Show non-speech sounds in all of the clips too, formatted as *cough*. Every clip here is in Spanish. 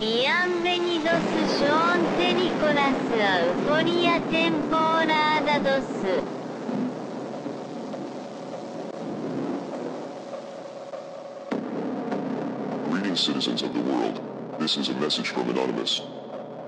イアン・ベニドス・ショーン・テニコラス・アウフォリア・テンポーラーダドス。citizens of the world. This is a message from Anonymous.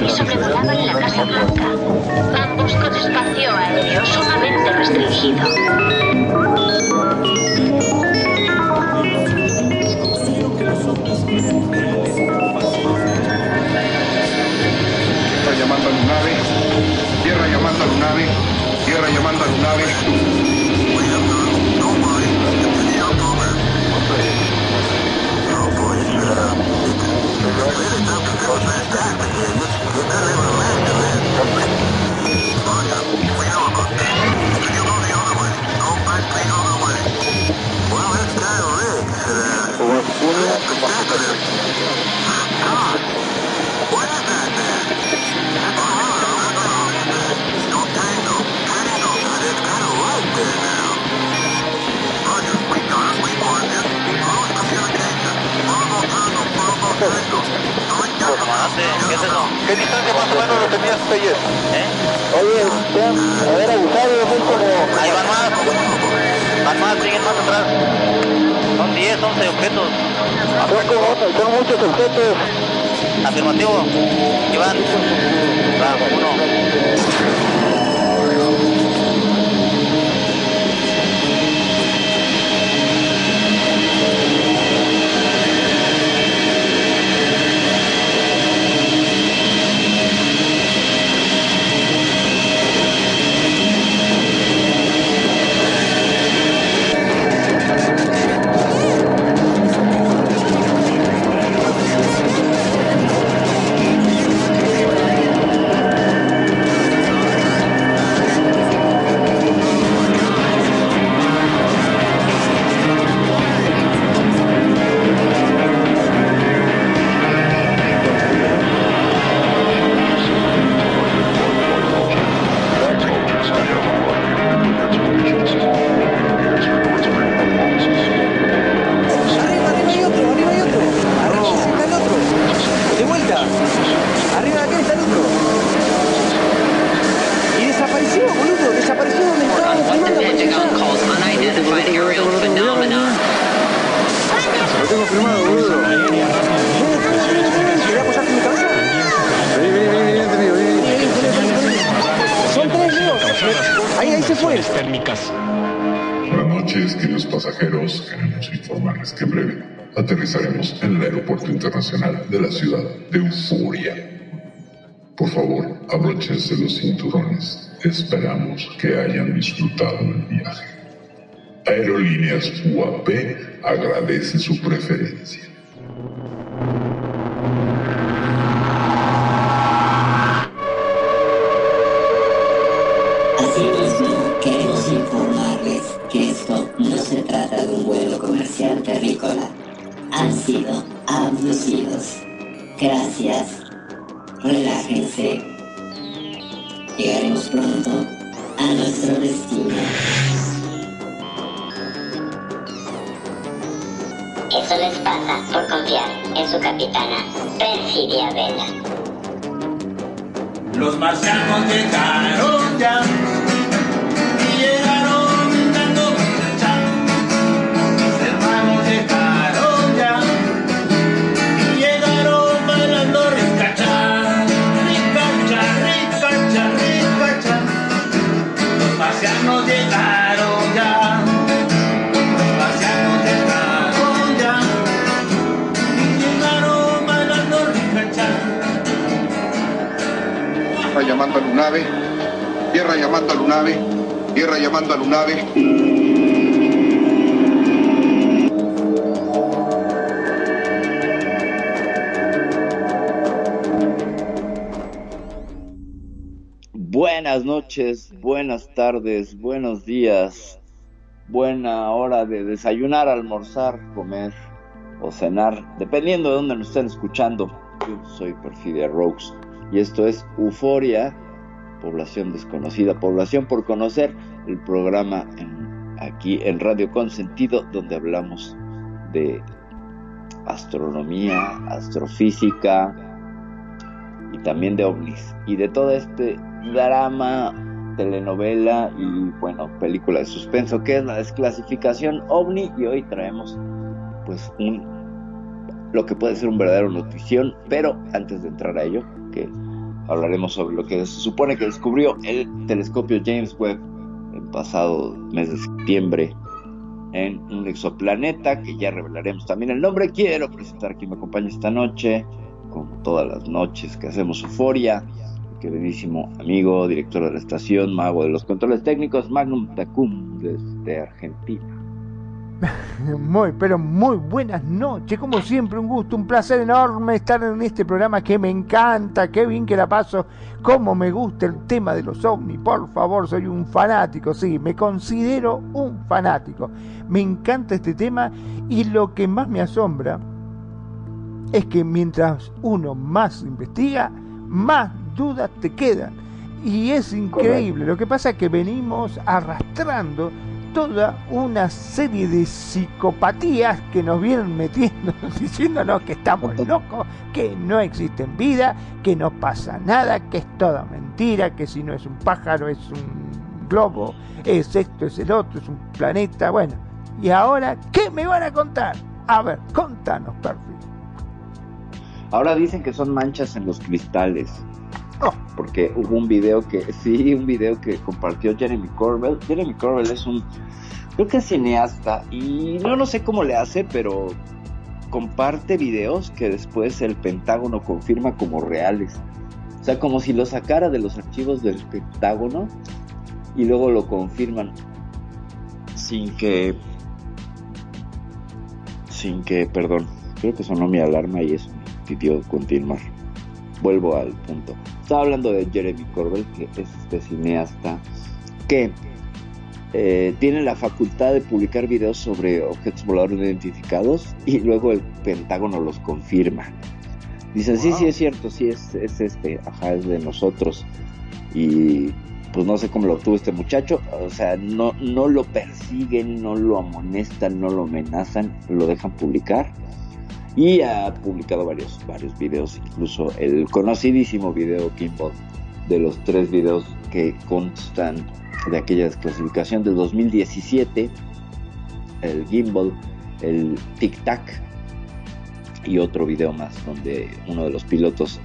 y sobrevolaban la Casa Blanca, ambos con espacio aéreo sumamente restringido. Tierra llamando a Lunave, tierra llamando a Lunave, tierra llamando a Lunave. Really something close that traffic here. You, you couldn't even imagine that. ¿Qué es eso? ¿Qué distancia más o menos lo tenías ayer? ¿Eh? Oye, te haber avisado, es como... Ahí van más. Van más, siguen más atrás. Son 10, 11 objetos. Son, como- son muchos objetos. Afirmativo. Iván. Va, uno. De la ciudad de Euforia. Por favor, abróchense los cinturones. Esperamos que hayan disfrutado del viaje. Aerolíneas UAP agradece su preferencia. Eso les pasa por confiar en su capitana, Perfidia Vela. Los marcianos llegaron ya llamando a Lunave, tierra llamando a Lunave, tierra llamando a Lunave. Buenas noches, buenas tardes, buenos días, buena hora de desayunar, almorzar, comer o cenar, dependiendo de dónde nos estén escuchando. Yo soy Perfidia y esto es Euforia, población desconocida, población por conocer, el programa aquí en Radio Consentido donde hablamos de astronomía, astrofísica y también de ovnis. Y de todo este drama, telenovela y bueno, película de suspenso que es la desclasificación ovni. Y hoy traemos pues un lo que puede ser un verdadero notición, pero antes de entrar a ello, que hablaremos sobre lo que se supone que descubrió el telescopio James Webb el pasado mes de septiembre en un exoplaneta que ya revelaremos también el nombre. Quiero presentar quien me acompaña esta noche, como todas las noches que hacemos Euforia, queridísimo amigo, director de la estación, mago de los controles técnicos, Magnum Tacum desde Argentina. *laughs* Muy, pero muy buenas noches. Como siempre, un gusto, un placer enorme estar en este programa que me encanta. Qué bien que la paso. Cómo me gusta el tema de los ovnis. Por favor, soy un fanático. Sí, me considero un fanático. Me encanta este tema y lo que más me asombra es que mientras uno más investiga, más dudas te quedan. Y es increíble. Lo que pasa es que venimos arrastrando toda una serie de psicopatías que nos vienen metiendo, *laughs* diciéndonos que estamos locos, que no existen vida, que no pasa nada, que es toda mentira, que si no es un pájaro es un globo, es esto, es el otro, es un planeta, bueno. Y ahora, ¿qué me van a contar? A ver, contanos, perfil. Ahora dicen que son manchas en los cristales. Oh. Porque hubo un video que, *laughs* sí, un video que compartió Jeremy Corbell. Jeremy Corbell es un, creo que es cineasta y no, no sé cómo le hace, pero comparte videos que después el Pentágono confirma como reales. O sea, como si lo sacara de los archivos del Pentágono y luego lo confirman sin que, sin que, perdón, creo que sonó mi alarma y eso me pidió continuar. Vuelvo al punto. Estaba hablando de Jeremy Corbell, que es este cineasta que eh, tiene la facultad de publicar videos sobre objetos voladores no identificados y luego el Pentágono los confirma. Dicen, sí, sí es cierto, sí es, es este, ajá, es de nosotros. Y pues no sé cómo lo obtuvo este muchacho, o sea, no, no lo persiguen, no lo amonestan, no lo amenazan, lo dejan publicar y ha publicado varios, varios videos, incluso el conocidísimo video Kimball de los tres videos que constan de aquella desclasificación del 2017, el Gimbal, el Tic Tac y otro video más donde uno de los pilotos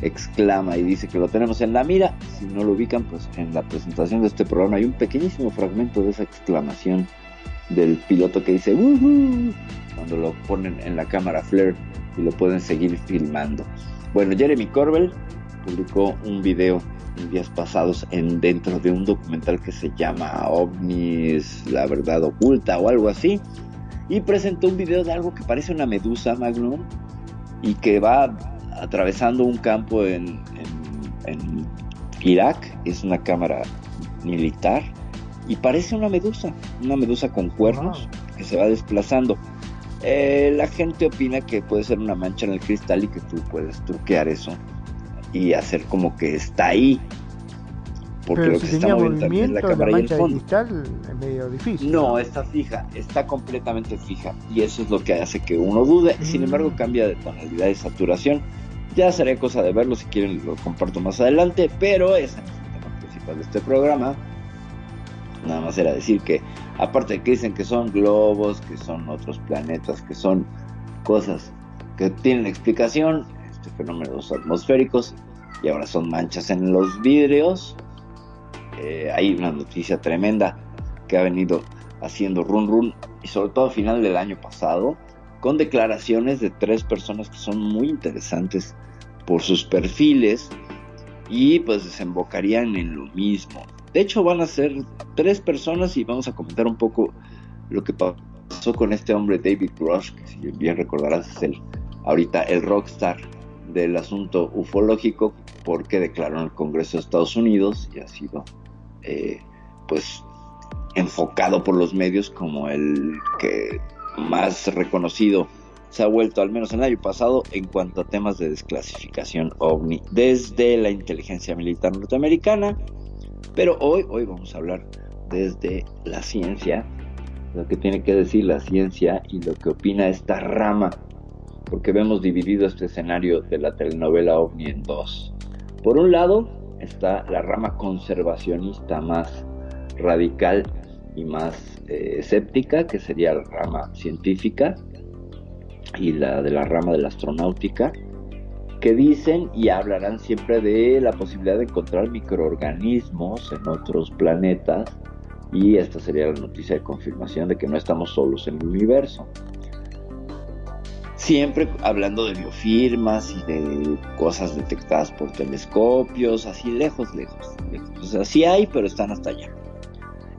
exclama y dice que lo tenemos en la mira. Si no lo ubican, pues en la presentación de este programa hay un pequeñísimo fragmento de esa exclamación del piloto que dice cuando lo ponen en la cámara flare y lo pueden seguir filmando. Bueno, Jeremy Corbell publicó un video en días pasados en dentro de un documental que se llama OVNIs, la verdad oculta o algo así y presentó un video de algo que parece una medusa Magnum y que va atravesando un campo en, en Irak, es una cámara militar y parece una medusa, una medusa con cuernos que se va desplazando. Eh, la gente opina que puede ser una mancha en el cristal y que tú puedes truquear eso y hacer como que está ahí. Porque Pero lo si que está moviendo también es la la, cámara y el fondo. cristal es medio difícil. No, está fija, está completamente fija y eso es lo que hace que uno dude. Sin Mm. embargo, cambia de tonalidad y saturación. Ya sería cosa de verlo, si quieren lo comparto más adelante, pero ese no es el tema principal de este programa. Nada más era decir que, aparte de que dicen que son globos, que son otros planetas, que son cosas que tienen explicación, este fenómenos atmosféricos, y ahora son manchas en los vidrios, eh, hay una noticia tremenda que ha venido haciendo run run y sobre todo a final del año pasado con declaraciones de tres personas que son muy interesantes por sus perfiles y pues desembocarían en lo mismo. De hecho van a ser tres personas y vamos a comentar un poco lo que pasó con este hombre David Rush, que si bien recordarás es el ahorita el rockstar del asunto ufológico porque declaró en el Congreso de Estados Unidos y ha sido eh, pues enfocado por los medios como el que más reconocido se ha vuelto, al menos en el año pasado, en cuanto a temas de desclasificación ovni desde la inteligencia militar norteamericana. Pero hoy, hoy vamos a hablar desde la ciencia, lo que tiene que decir la ciencia y lo que opina esta rama, porque vemos dividido este escenario de la telenovela ovni en dos. Por un lado está la rama conservacionista más radical y más eh, escéptica, que sería la rama científica, y la de la rama de la astronáutica, que dicen y hablarán siempre de la posibilidad de encontrar microorganismos en otros planetas y esta sería la noticia de confirmación de que no estamos solos en el universo. Siempre hablando de biofirmas y de cosas detectadas por telescopios, así lejos, lejos, lejos. O sí hay, pero están hasta allá.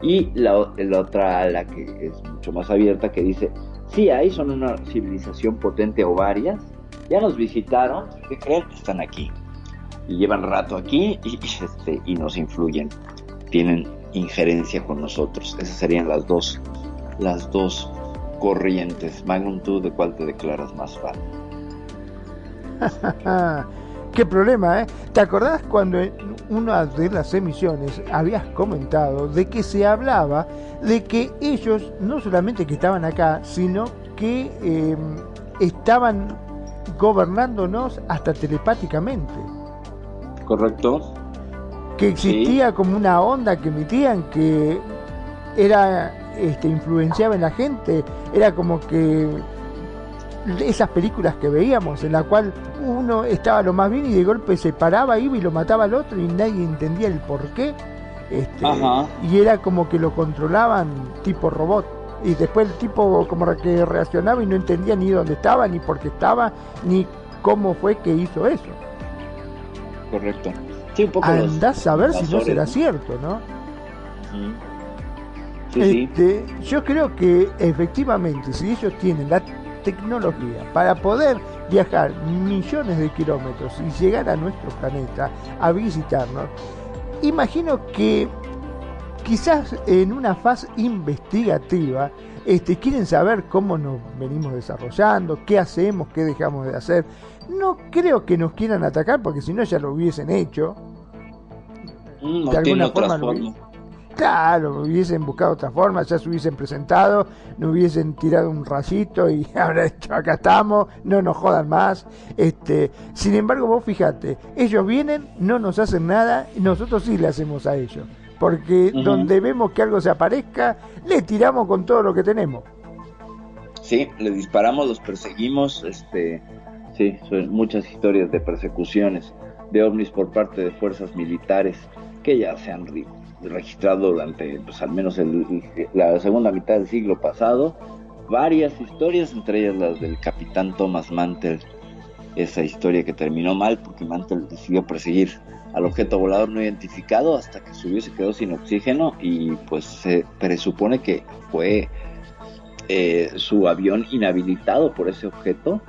Y la, la otra ala que es mucho más abierta que dice, sí hay, son una civilización potente o varias, ya nos visitaron, ¿qué creen? Están aquí. Y llevan rato aquí y, este, y nos influyen, tienen injerencia con nosotros. Esas serían las dos, las dos corrientes. Magnum, ¿tú de cuál te declaras más fan? *laughs* Qué problema, ¿eh? ¿Te acordás cuando en una de las emisiones habías comentado de que se hablaba de que ellos no solamente que estaban acá, sino que eh, estaban gobernándonos hasta telepáticamente? Correcto. Que existía como una onda que emitían que era este, influenciaba en la gente, era como que esas películas que veíamos en la cual uno estaba lo más bien y de golpe se paraba, iba y lo mataba al otro y nadie entendía el por qué. Este, y era como que lo controlaban tipo robot. Y después el tipo como que reaccionaba y no entendía ni dónde estaba, ni por qué estaba, ni cómo fue que hizo eso. Correcto. Andás a ver si no será cierto, ¿no? este, Yo creo que efectivamente, si ellos tienen la tecnología para poder viajar millones de kilómetros y llegar a nuestro planeta a visitarnos, imagino que quizás en una fase investigativa este, quieren saber cómo nos venimos desarrollando, qué hacemos, qué dejamos de hacer. No creo que nos quieran atacar porque si no ya lo hubiesen hecho. Mm, de alguna forma, Claro, hubiesen buscado otra forma, ya se hubiesen presentado, no hubiesen tirado un rayito y *laughs* habrá dicho acá estamos, no nos jodan más. Este, sin embargo, vos fíjate, ellos vienen, no nos hacen nada, y nosotros sí le hacemos a ellos. Porque donde vemos que algo se aparezca, le tiramos con todo lo que tenemos. Sí, le disparamos, los perseguimos, este, sí, son muchas historias de persecuciones de ovnis por parte de fuerzas militares que ya se han registrado durante pues, al menos la segunda mitad del siglo pasado varias historias, entre ellas las del capitán Thomas Mantel, esa historia que terminó mal porque Mantel decidió perseguir al objeto volador no identificado hasta que subió y se quedó sin oxígeno y pues se presupone que fue eh, su avión inhabilitado por ese objeto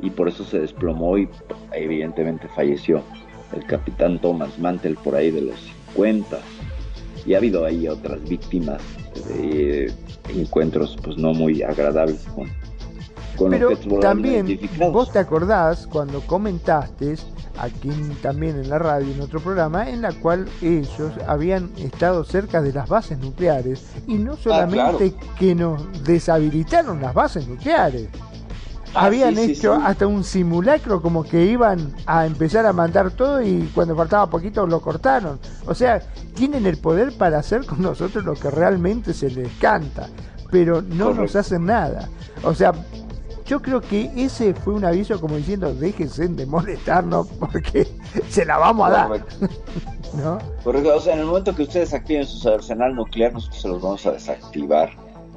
y por eso se desplomó y evidentemente falleció el capitán Thomas Mantel por ahí de los 50 y ha habido ahí otras víctimas de encuentros pues no muy agradables con, con Pero también vos te acordás cuando comentaste aquí también en la radio en otro programa en la cual ellos habían estado cerca de las bases nucleares y no ah, solamente que nos deshabilitaron las bases nucleares. Ah, habían hecho hasta un simulacro como que iban a empezar a mandar todo y cuando faltaba poquito lo cortaron. O sea, tienen el poder para hacer con nosotros lo que realmente se les canta, pero no nos hacen nada. O sea, yo creo que ese fue un aviso como diciendo, déjense de molestarnos porque *laughs* se la vamos a dar. *laughs* ¿No? Correcto, o sea, en el momento que ustedes activen su arsenal nuclear, nosotros se los vamos a desactivar.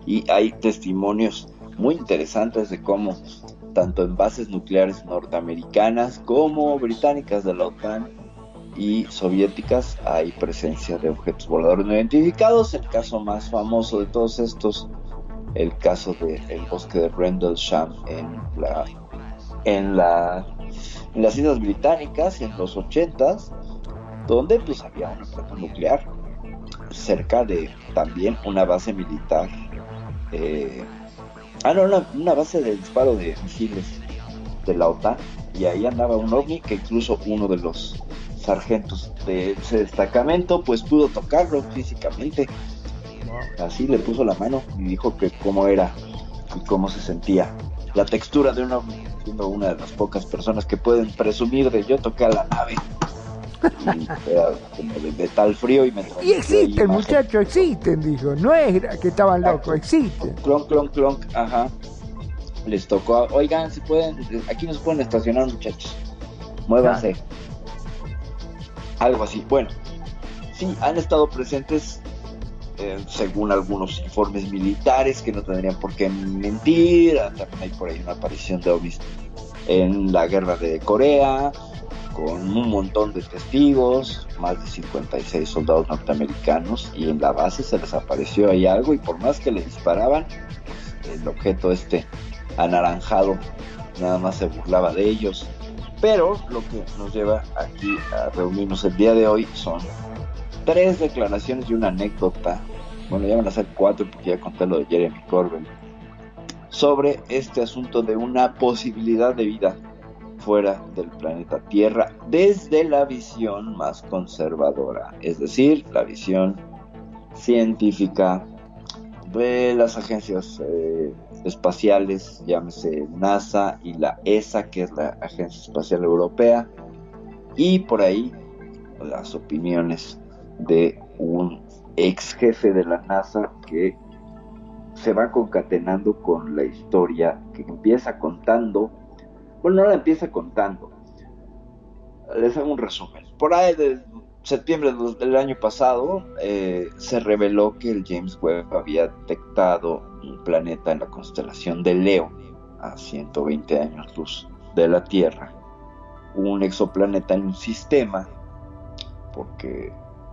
Y hay testimonios muy interesantes de cómo tanto en bases nucleares norteamericanas como británicas de la OTAN y soviéticas hay presencia de objetos voladores no identificados. El caso más famoso de todos estos, el caso del bosque de Rendlesham en la en la en las islas británicas en los 80s, donde pues había una planta nuclear cerca de también una base militar. eh, ah, no, una, una base de disparo de misiles de la OTAN. Y ahí andaba un ovni que incluso uno de los sargentos de ese destacamento pues pudo tocarlo físicamente. Así le puso la mano y dijo que cómo era y cómo se sentía. La textura de un ovni, siendo una de las pocas personas que pueden presumir de yo toqué a la nave. Y era como de metal frío y me Y existen, muchachos, existen, dijo. No es que estaban locos, existen. Clonk, clonk, clonk, ajá. Les tocó, oigan, si pueden, aquí nos pueden estacionar muchachos. Muévanse. Algo así. Bueno, sí, han estado presentes, eh, según algunos informes militares, que no tendrían por qué mentir. También hay por ahí una aparición de ovnis en la guerra de Corea, con un montón de testigos, más de 56 soldados norteamericanos, y en la base se les apareció ahí algo, y por más que le disparaban, el objeto este anaranjado nada más se burlaba de ellos. Pero lo que nos lleva aquí a reunirnos el día de hoy son tres declaraciones y una anécdota. Bueno, ya van a ser cuatro porque ya conté lo de Jeremy Corbyn. Sobre este asunto de una posibilidad de vida fuera del planeta Tierra desde la visión más conservadora, es decir, la visión científica de las agencias eh, espaciales, llámese NASA y la ESA, que es la Agencia Espacial Europea, y por ahí las opiniones de un ex jefe de la NASA que se va concatenando con la historia que empieza contando, bueno, no la empieza contando, les hago un resumen. Por ahí de septiembre del- año pasado eh, se reveló que el James Webb había detectado un planeta en la constelación de Leo a 120 años luz de la Tierra, un exoplaneta en un sistema, porque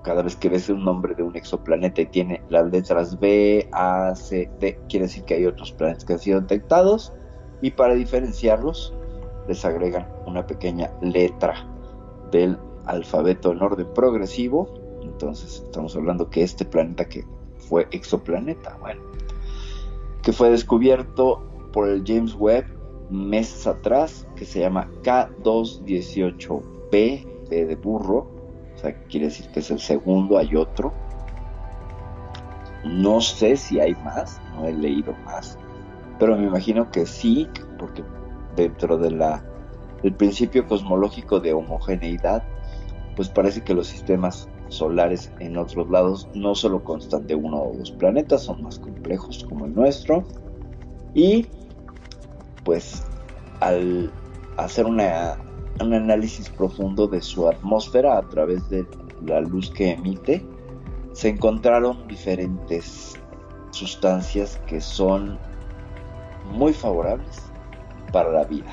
cada vez que ves un nombre de un exoplaneta y tiene las letras B, A, C, D, quiere decir que hay otros planetas que han sido detectados y para diferenciarlos les agregan una pequeña letra del alfabeto en orden progresivo. Entonces estamos hablando que este planeta que fue exoplaneta, bueno, que fue descubierto por el James Webb meses atrás, que se llama K218b, B de burro, o sea, quiere decir que es el segundo, hay otro. No sé si hay más, no he leído más, pero me imagino que sí, porque dentro de la el principio cosmológico de homogeneidad, pues parece que los sistemas solares en otros lados no solo constan de uno o dos planetas, son más complejos como el nuestro. Y pues al hacer una, un análisis profundo de su atmósfera a través de la luz que emite, se encontraron diferentes sustancias que son muy favorables para la vida.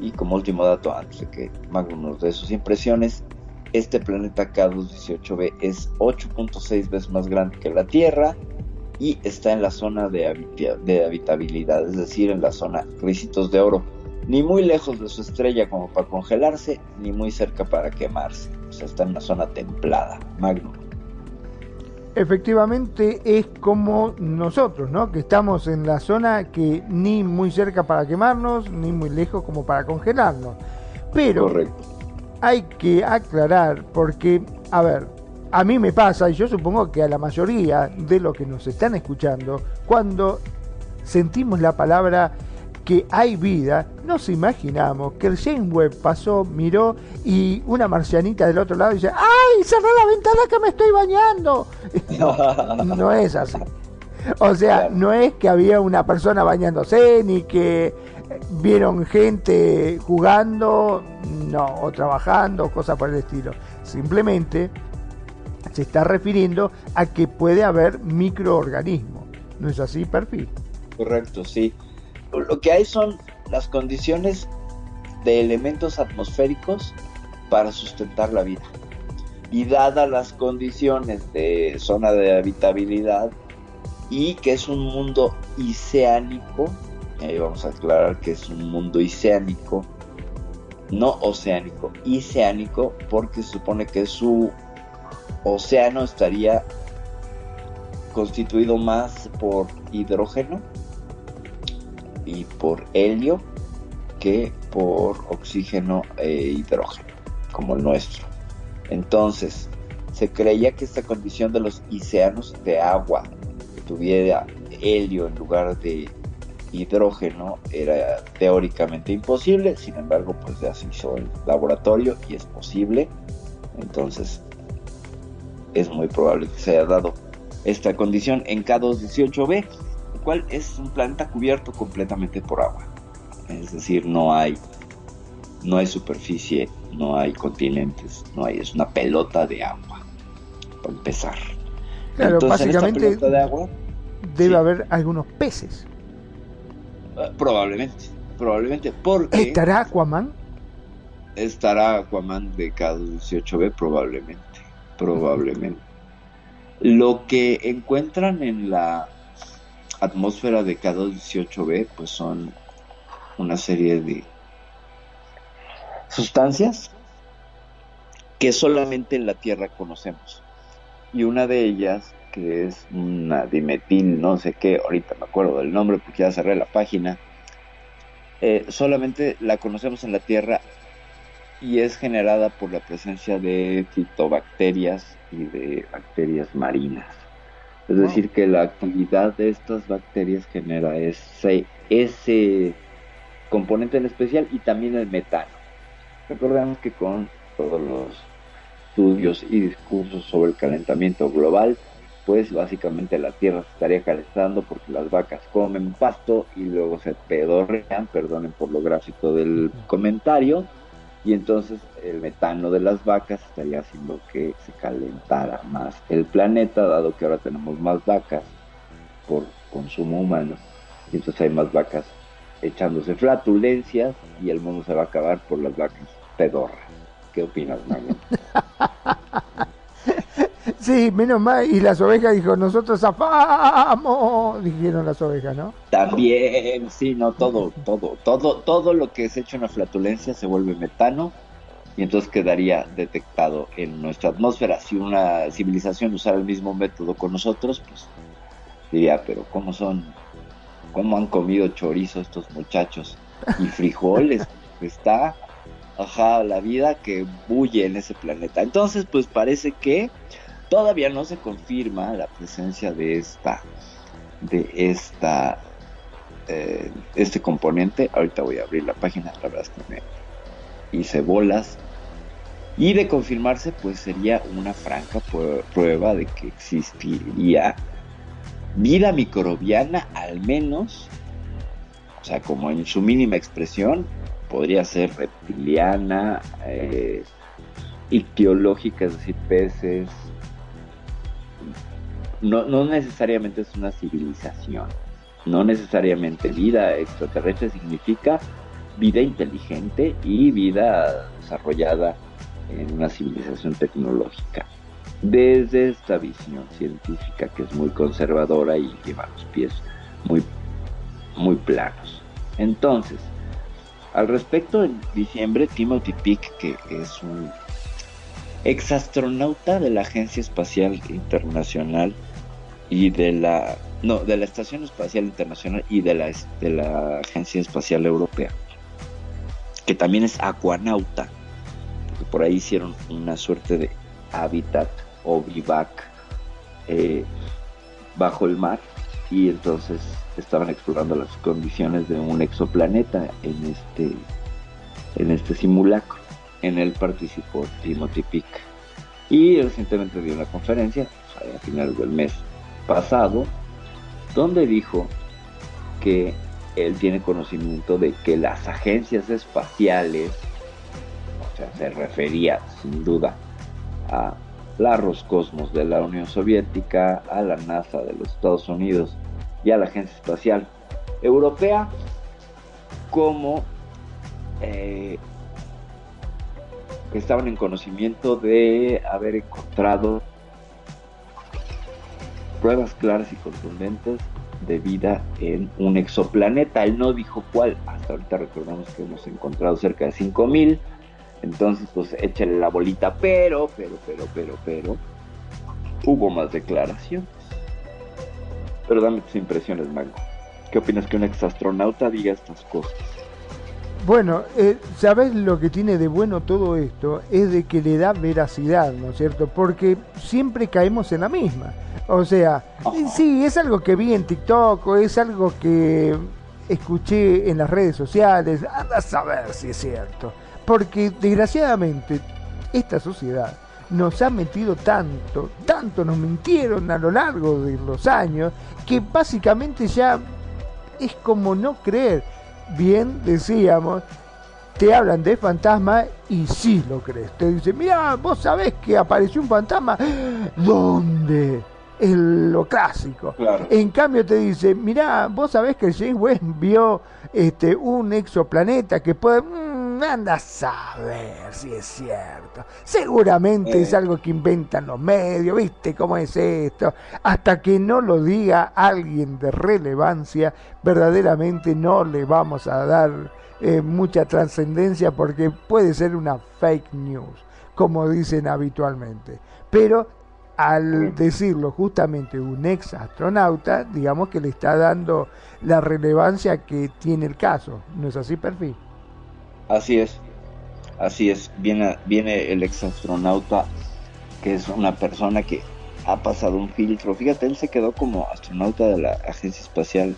Y como último dato, antes de que Magnum nos dé sus impresiones, este planeta K218b es 8.6 veces más grande que la Tierra y está en la zona de, habita- de habitabilidad, es decir, en la zona Ricitos de Oro. Ni muy lejos de su estrella como para congelarse, ni muy cerca para quemarse. O sea, está en una zona templada. Magnum. Efectivamente es como nosotros, ¿no? Que estamos en la zona que ni muy cerca para quemarnos, ni muy lejos como para congelarnos. Pero Correcto. hay que aclarar porque, a ver, a mí me pasa, y yo supongo que a la mayoría de los que nos están escuchando, cuando sentimos la palabra que hay vida, nos imaginamos que el James Webb pasó, miró y una marcianita del otro lado dice, ¡ay, cerrá la ventana que me estoy bañando! No, *laughs* no es así. O sea, no es que había una persona bañándose, ni que vieron gente jugando, no, o trabajando, cosas por el estilo. Simplemente se está refiriendo a que puede haber microorganismos. ¿No es así, Perfil? Correcto, sí. Lo que hay son las condiciones de elementos atmosféricos para sustentar la vida. Y dadas las condiciones de zona de habitabilidad y que es un mundo oceánico, ahí vamos a aclarar que es un mundo oceánico, no oceánico, oceánico, porque se supone que su océano estaría constituido más por hidrógeno y por helio que por oxígeno e hidrógeno, como el nuestro. Entonces, se creía que esta condición de los océanos de agua, que tuviera helio en lugar de hidrógeno, era teóricamente imposible, sin embargo, pues ya se hizo el laboratorio y es posible. Entonces, es muy probable que se haya dado esta condición en K218b, el cual es un planeta cubierto completamente por agua. Es decir, no hay no hay superficie, no hay continentes, no hay, es una pelota de agua, para empezar. Claro, Entonces, en esta básicamente pelota de agua, debe sí. haber algunos peces. eh, probablemente, probablemente, porque ¿Estará Aquaman? estará Aquaman de K18b, probablemente, probablemente. Lo que encuentran en la atmósfera de K218b, pues son una serie de sustancias que solamente en la Tierra conocemos. Y una de ellas, que es una dimetil, no sé qué, ahorita me acuerdo del nombre porque ya cerré la página, eh, solamente la conocemos en la Tierra y es generada por la presencia de fitobacterias y de bacterias marinas. Es decir, que la actividad de estas bacterias genera ese, ese componente en especial y también el metano. Recordemos que con todos los estudios y discursos sobre el calentamiento global, pues básicamente la Tierra se estaría calentando porque las vacas comen pasto y luego se pedorrean, perdonen por lo gráfico del comentario, y entonces el metano de las vacas estaría haciendo que se calentara más el planeta, dado que ahora tenemos más vacas por consumo humano, y entonces hay más vacas echándose flatulencias y el mundo se va a acabar por las vacas pedorras. ¿Qué opinas, Magnum? *laughs* Sí, menos mal. Y las ovejas dijo, nosotros zafamos, dijeron las ovejas, ¿no? También, sí, no, todo, *laughs* todo, todo, todo lo que es hecho una flatulencia se vuelve metano y entonces quedaría detectado en nuestra atmósfera. Si una civilización usara el mismo método con nosotros, pues diría, pero ¿cómo son? ¿Cómo han comido chorizo estos muchachos? Y *laughs* frijoles, está, ajá, la vida que bulle en ese planeta. Entonces, pues parece que todavía no se confirma la presencia de esta, de esta, eh, este componente. Ahorita voy a abrir la página, la verdad es que me hice bolas. Y de confirmarse, pues sería una franca prueba de que existiría vida microbiana, al menos, o sea, como en su mínima expresión, podría ser reptiliana, eh, ictiológica, es decir, peces. No, no necesariamente es una civilización, no necesariamente vida extraterrestre significa vida inteligente y vida desarrollada en una civilización tecnológica. Desde esta visión científica que es muy conservadora y lleva los pies muy, muy planos. Entonces, al respecto, en diciembre, Timothy Peake, que es un exastronauta de la Agencia Espacial Internacional y de la no de la Estación Espacial Internacional y de la de la Agencia Espacial Europea, que también es acuanauta, porque por ahí hicieron una suerte de hábitat o vivac eh, bajo el mar y entonces estaban explorando las condiciones de un exoplaneta en este en este simulacro. En él participó Timothy Peake y recientemente dio una conferencia a finales del mes pasado donde dijo que él tiene conocimiento de que las agencias espaciales, o sea, se refería sin duda a la Roscosmos de la Unión Soviética, a la NASA de los Estados Unidos y a la Agencia Espacial Europea, como eh, que estaban en conocimiento de haber encontrado pruebas claras y contundentes de vida en un exoplaneta. Él no dijo cuál, hasta ahorita recordamos que hemos encontrado cerca de 5000. Entonces, pues échale la bolita, pero, pero, pero, pero, pero, hubo más declaraciones. Pero dame tus impresiones, Mango. ¿Qué opinas que un exastronauta diga estas cosas? Bueno, eh, ¿sabes lo que tiene de bueno todo esto? Es de que le da veracidad, ¿no es cierto? Porque siempre caemos en la misma. O sea, sí, es algo que vi en TikTok o es algo que escuché en las redes sociales. Anda a saber si es cierto. Porque desgraciadamente esta sociedad nos ha metido tanto, tanto nos mintieron a lo largo de los años, que básicamente ya es como no creer. Bien decíamos, te hablan de fantasma y sí lo crees. Te dicen, mira, vos sabés que apareció un fantasma. ¿Dónde? Es lo clásico. En cambio te dice, mira, vos sabés que James Webb vio este, un exoplaneta que puede... Mm, anda a saber si es cierto. Seguramente es algo que inventan los medios, ¿viste cómo es esto? Hasta que no lo diga alguien de relevancia, verdaderamente no le vamos a dar eh, mucha trascendencia porque puede ser una fake news, como dicen habitualmente. Pero al decirlo justamente un ex astronauta, digamos que le está dando la relevancia que tiene el caso. ¿No es así, Perfil? Así es, así es. Viene, viene el ex astronauta, que es una persona que ha pasado un filtro. Fíjate, él se quedó como astronauta de la Agencia Espacial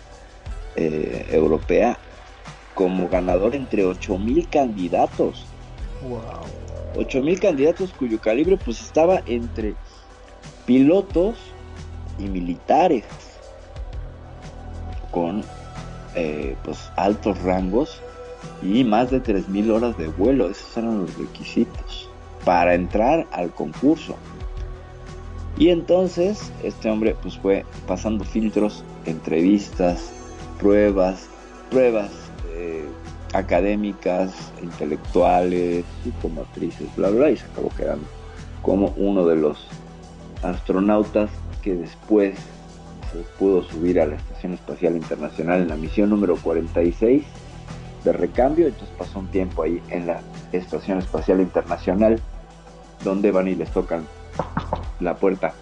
eh, Europea como ganador entre 8000 candidatos. Wow. 8000 candidatos cuyo calibre pues estaba entre pilotos y militares con eh, pues altos rangos y más de 3.000 horas de vuelo. Esos eran los requisitos para entrar al concurso. Y entonces este hombre pues fue pasando filtros, entrevistas, pruebas, pruebas eh, académicas, intelectuales, psicomotrices, bla bla, y se acabó quedando como uno de los astronautas que después se pudo subir a la Estación Espacial Internacional en la misión número 46 de recambio, entonces pasó un tiempo ahí en la Estación Espacial Internacional donde van y les tocan la puerta.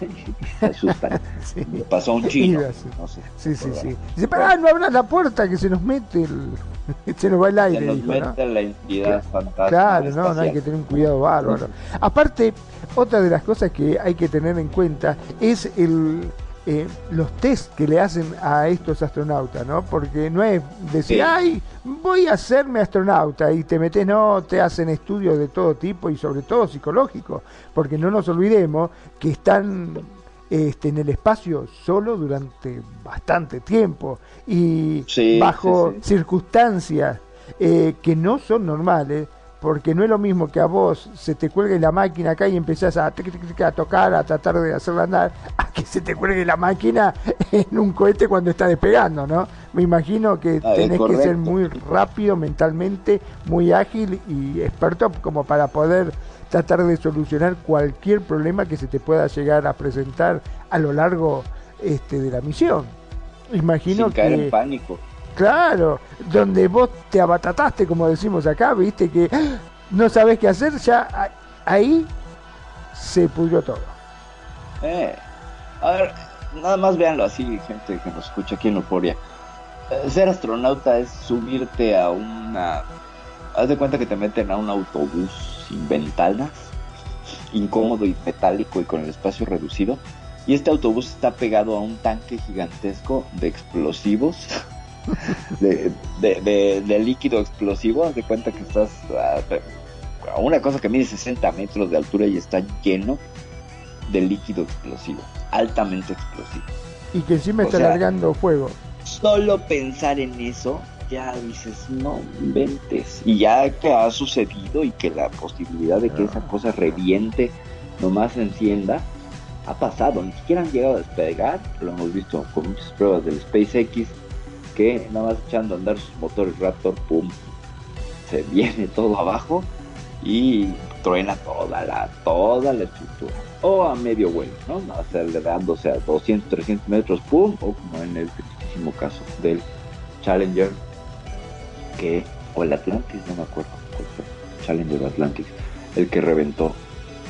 *laughs* Se asustan. *laughs* Pasó un chino. No sé, sí sí sí. Dice pero no abras la puerta que se nos mete el *laughs* se nos va el aire se nos dijo, mete ¿no? la entidad fantástica Claro, no, no hay que tener un cuidado bárbaro. Aparte, otra de las cosas que hay que tener en cuenta es el eh, los test que le hacen a estos astronautas, ¿no? Porque no es decir, Sí. ay, voy a hacerme astronauta y te metes, no, te hacen estudios de todo tipo y sobre todo psicológicos, porque no nos olvidemos que están este, en el espacio solo durante bastante tiempo y Sí, bajo sí, circunstancias eh, que no son normales, porque no es lo mismo que a vos se te cuelgue la máquina acá y empezás a, a tocar, a tratar de hacerla andar, *laughs* a que se te cuelgue la máquina en un cohete cuando está despegando, ¿no? Me imagino que Ah, tenés que ser muy rápido mentalmente, muy ágil y experto como para poder tratar de solucionar cualquier problema que se te pueda llegar a presentar a lo largo este, de la misión. Imagino sin caer que en pánico Claro, donde vos te abatataste, como decimos acá, viste que no sabes qué hacer, ya ahí se pudrió todo. Eh, a ver, nada más véanlo así, gente que nos escucha aquí en Euforia. Eh, ser astronauta es subirte a una. Haz de cuenta que te meten a un autobús sin ventanas, incómodo y metálico y con el espacio reducido. Y este autobús está pegado a un tanque gigantesco de explosivos, de, de- de- de líquido explosivo. Haz de cuenta que estás a, a una cosa que mide 60 metros de altura y está lleno de líquido explosivo, altamente explosivo. Y que encima O está sea- largando fuego. Solo pensar en eso, ya dices, no inventes. Y ya que ha sucedido y que la posibilidad de que esa cosa reviente, nomás se encienda, ha pasado. Ni siquiera han llegado a despegar, lo hemos visto con muchas pruebas del SpaceX, que nada más echando a andar sus motores Raptor, pum, se *laughs* viene todo abajo. y truena toda la, toda la estructura. O a medio vuelo, ¿no? Acelerándose a 200, 300 metros, ¡pum! O como en el tristísimo caso del Challenger, que, o el Atlantis, no me acuerdo Challenger Atlantis, el que reventó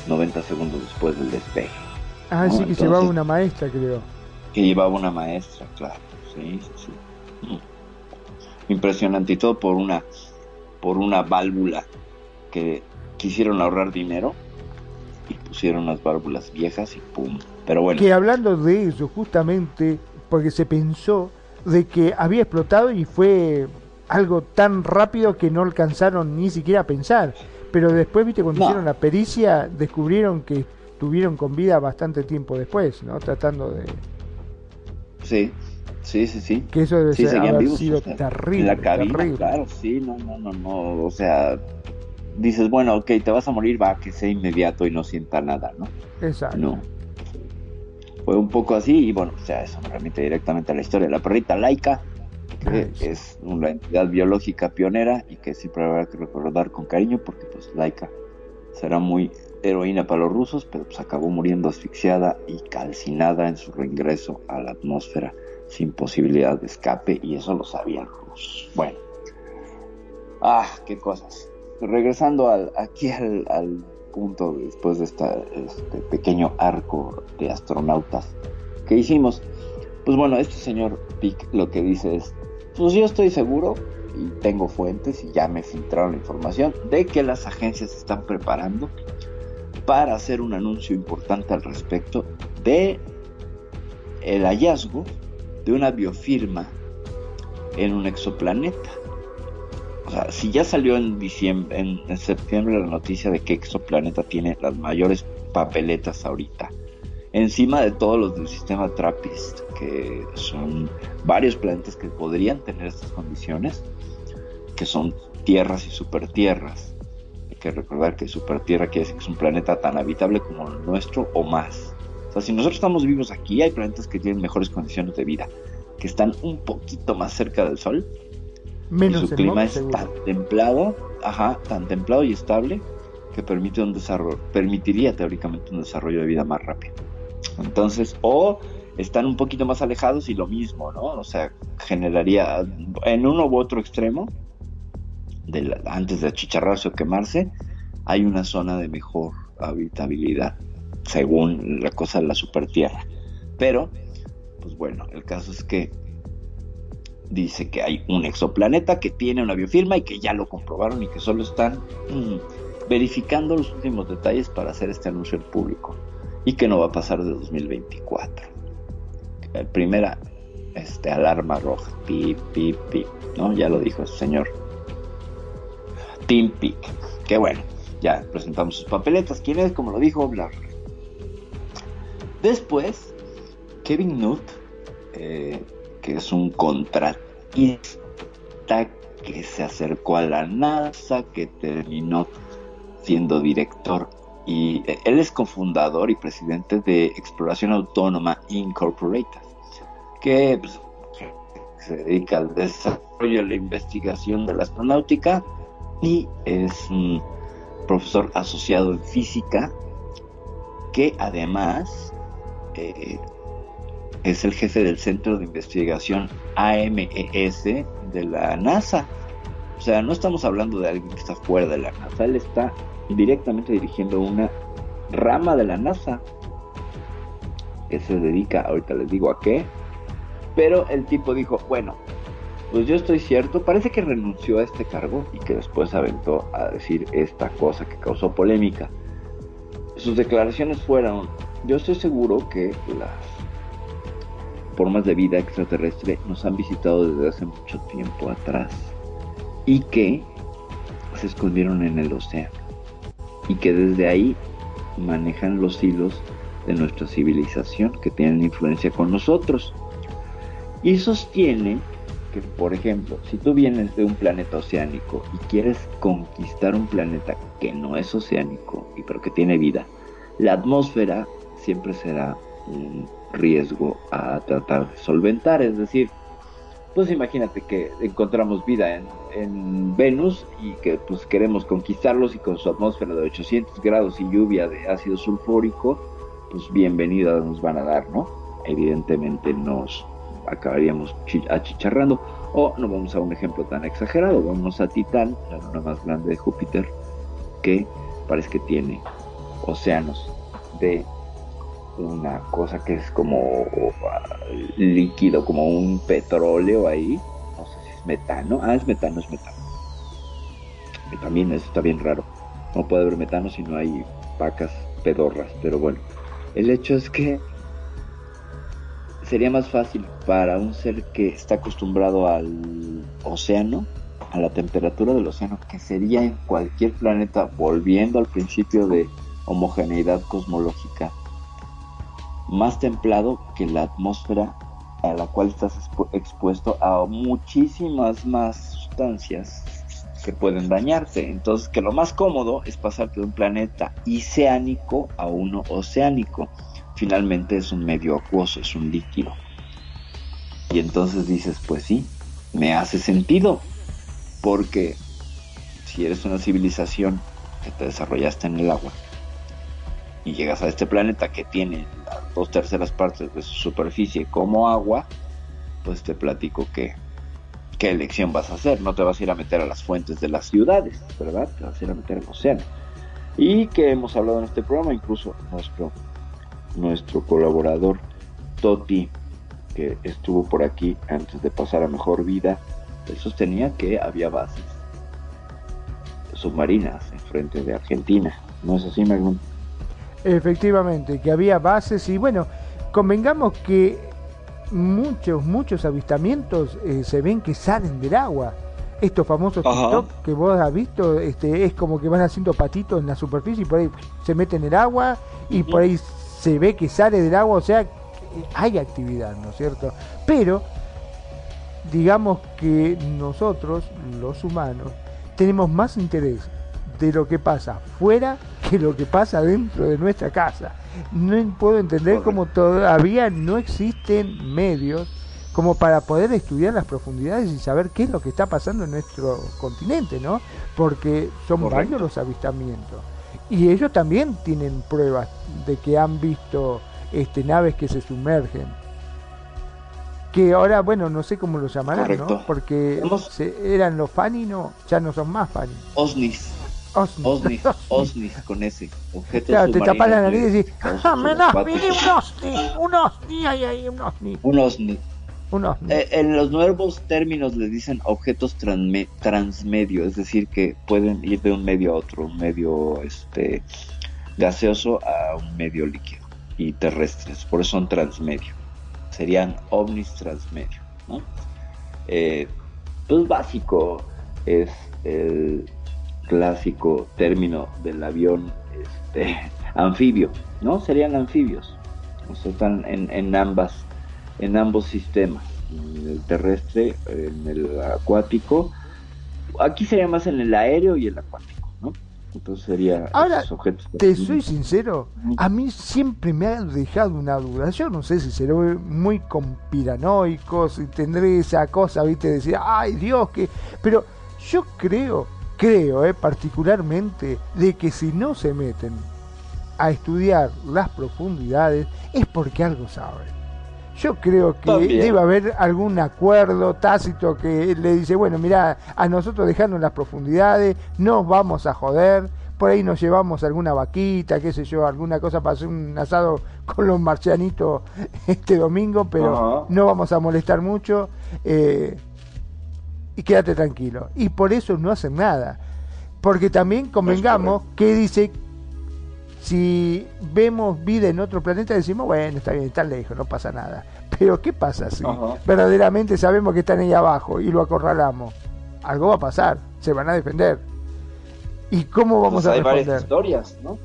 90 segundos después del despegue. Ah, ¿no? sí, que Entonces, llevaba una maestra, creo. que llevaba una maestra, claro. Sí, sí, sí. Impresionante y todo por una por una válvula que quisieron ahorrar dinero y pusieron unas válvulas viejas y pum. Pero bueno, Que hablando de eso, justamente, porque se pensó de que había explotado y fue algo tan rápido que no alcanzaron ni siquiera a pensar. Pero después, viste, cuando No. hicieron la pericia, descubrieron que estuvieron con vida bastante tiempo después, ¿no? Tratando de... sí, sí, sí, sí. Que eso debe Sí, ser, haber vivos, sido o sea, terrible. En la cabina, terrible. claro, sí, no, no, no, no, o sea, dices, bueno, ok, te vas a morir, va, que sea inmediato y no sienta nada, ¿no? Exacto. No. Fue un poco así y bueno, o sea, eso me remite directamente a la historia. La perrita laica, que Ay, es una entidad biológica pionera y que siempre habrá que recordar con cariño porque pues laica será muy heroína para los rusos, pero pues acabó muriendo asfixiada y calcinada en su reingreso a la atmósfera sin posibilidad de escape y eso lo sabían los. Bueno. Ah, qué cosas. Regresando al, aquí al, punto después de este pequeño arco de astronautas que hicimos. Pues bueno, este señor Pick lo que dice es, pues yo estoy seguro y tengo fuentes y ya me filtraron la información de que las agencias están preparando para hacer un anuncio importante al respecto de el hallazgo de una biofirma en un exoplaneta. O sea, si ya salió en diciembre, en, septiembre la noticia de que Exoplaneta tiene las mayores papeletas ahorita, encima de todos los del sistema TRAPPIST, que son varios planetas que podrían tener estas condiciones, que son tierras y supertierras. Hay que recordar que supertierra quiere decir que es un planeta tan habitable como el nuestro o más. Sea, si nosotros estamos vivos aquí, hay planetas que tienen mejores condiciones de vida, que están un poquito más cerca del Sol, Menos y su clima es seguro. tan templado, ajá, tan templado y estable que permite un desarrollo, permitiría teóricamente un desarrollo de vida más rápido. Entonces, o están un poquito más alejados y lo mismo, ¿no? O sea, generaría en uno u otro extremo, de la- antes de achicharrarse o quemarse, hay una zona de mejor habitabilidad, según la cosa de la supertierra. Pero, pues bueno, el caso es que dice que hay un exoplaneta que tiene una biofirma y que ya lo comprobaron y que solo están mm, verificando los últimos detalles para hacer este anuncio al público y que no va a pasar de 2024. Eh, Primera este, alarma roja, pip, pip, pip, ¿no? Ya lo dijo el señor Tim Peak. Que bueno, ya presentamos sus papeletas. ¿Quién es? Como lo dijo, bla. Después, Kevin Nutt, eh, que es un contratista que se acercó a la NASA, que terminó siendo director y eh, él es cofundador y presidente de Exploración Autónoma Incorporated, que pues, se dedica al desarrollo y la investigación de la astronáutica y es un profesor asociado en física que además eh, es el jefe del Centro de Investigación AMES de la NASA. O sea, no estamos hablando de alguien que está fuera de la NASA, él está directamente dirigiendo una rama de la NASA que se dedica, ahorita les digo a qué, pero el tipo dijo, bueno, pues yo estoy cierto, parece que renunció a este cargo y que después aventó a decir esta cosa que causó polémica. Sus declaraciones fueron, yo estoy seguro que las formas de vida extraterrestre nos han visitado desde hace mucho tiempo atrás y que se escondieron en el océano y que desde ahí manejan los hilos de nuestra civilización que tienen influencia con nosotros. Y sostiene que por ejemplo si tú vienes de un planeta oceánico y quieres conquistar un planeta que no es oceánico y pero que tiene vida la atmósfera siempre será un riesgo a tratar de solventar es decir pues imagínate que encontramos vida en, en Venus y que pues queremos conquistarlos y con su atmósfera de 800 grados y lluvia de ácido sulfúrico, pues bienvenida nos van a dar, ¿no? Evidentemente nos acabaríamos chi- achicharrando. O no vamos a un ejemplo tan exagerado, vamos a Titán, la luna más grande de Júpiter, que parece que tiene océanos de una cosa que es como ah, líquido, como un petróleo ahí. No sé si es metano. Ah, es metano, es metano. Y también eso está bien raro. No puede haber metano si no hay vacas pedorras. Pero bueno, el hecho es que sería más fácil para un ser que está acostumbrado al océano, a la temperatura del océano, que sería en cualquier planeta, volviendo al principio de homogeneidad cosmológica, más templado que la atmósfera a la cual estás expu- expuesto a muchísimas más sustancias que pueden dañarte. Entonces, que lo más cómodo es pasarte de un planeta oceánico a uno oceánico. Finalmente es un medio acuoso, es un líquido. Y entonces dices, pues sí, me hace sentido. Porque si eres una civilización que te desarrollaste en el agua y llegas a este planeta que tiene dos terceras partes de su superficie como agua, pues te platico que qué elección vas a hacer. No te vas a ir a meter a las fuentes de las ciudades, ¿verdad? Te vas a ir a meter al océano. Y que hemos hablado en este programa, incluso nuestro, nuestro colaborador Toti, que estuvo por aquí antes de pasar a mejor vida, él sostenía que había bases submarinas en frente de Argentina. ¿No es así, Magnum? Efectivamente, que había bases y bueno, convengamos que muchos, muchos avistamientos eh, se ven que salen del agua. Estos famosos Ajá. TikTok que vos has visto, este, es como que van haciendo patitos en la superficie y por ahí se meten en el agua y por ahí se ve que sale del agua, o sea, hay actividad, ¿no es cierto? Pero digamos que nosotros, los humanos, tenemos más interés de lo que pasa fuera que lo que pasa dentro de nuestra casa. No puedo entender cómo todavía no existen medios como para poder estudiar las profundidades y saber qué es lo que está pasando en nuestro continente, ¿no? Porque son Correcto. varios los avistamientos. Y ellos también tienen pruebas de que han visto este, naves que se sumergen. Que ahora, bueno, no sé cómo lo llamarán, Correcto. ¿no? Porque se- eran los Fanny, no, ya no son más Fanny. OSNIs. Osnis. *laughs* OSNIs, OSNIs con ese. Objetos Claro, te tapas la nariz y de- decís, de- ¡Ah, me da, subacuáticos". mire un OSNI! ¡Un OSNI! ¡Ay, ay, un OSNI! Un OSNI. Un OSNI. Eh, en los nuevos términos le dicen objetos transme- transmedio, es decir, que pueden ir de un medio a otro, un medio este gaseoso a un medio líquido y terrestres, por eso son transmedio. Serían ovnis transmedio, ¿no? Eh, pues básico es el clásico término del avión este, *laughs* anfibio, ¿no? Serían anfibios, o sea, están en, en ambas en ambos sistemas, en el terrestre, en el acuático. Aquí sería más en el aéreo y el acuático, ¿no? Entonces sería Ahora, objetos. Te soy sincero, a mí siempre me ha dejado una duda. Yo no sé si seré muy conspiranoico, si tendré esa cosa, viste, de decir, ay Dios, que. Pero yo creo, creo, eh, particularmente, de que si no se meten a estudiar las profundidades es porque algo saben. Yo creo que También. debe haber algún acuerdo tácito que le dice, bueno, mira, a nosotros dejarnos las profundidades, nos vamos a joder, por ahí nos llevamos alguna vaquita, qué sé yo, alguna cosa para hacer un asado con los marcianitos este domingo, pero no vamos a molestar mucho eh, y quédate tranquilo. Y por eso no hacen nada. Porque también convengamos que dice si vemos vida en otro planeta decimos, bueno, está bien, está lejos, no pasa nada. Pero ¿qué pasa si Ajá. verdaderamente sabemos que están ahí abajo y lo acorralamos? Algo va a pasar, se van a defender. ¿Y cómo vamos a hay varias responder? historias, ¿no?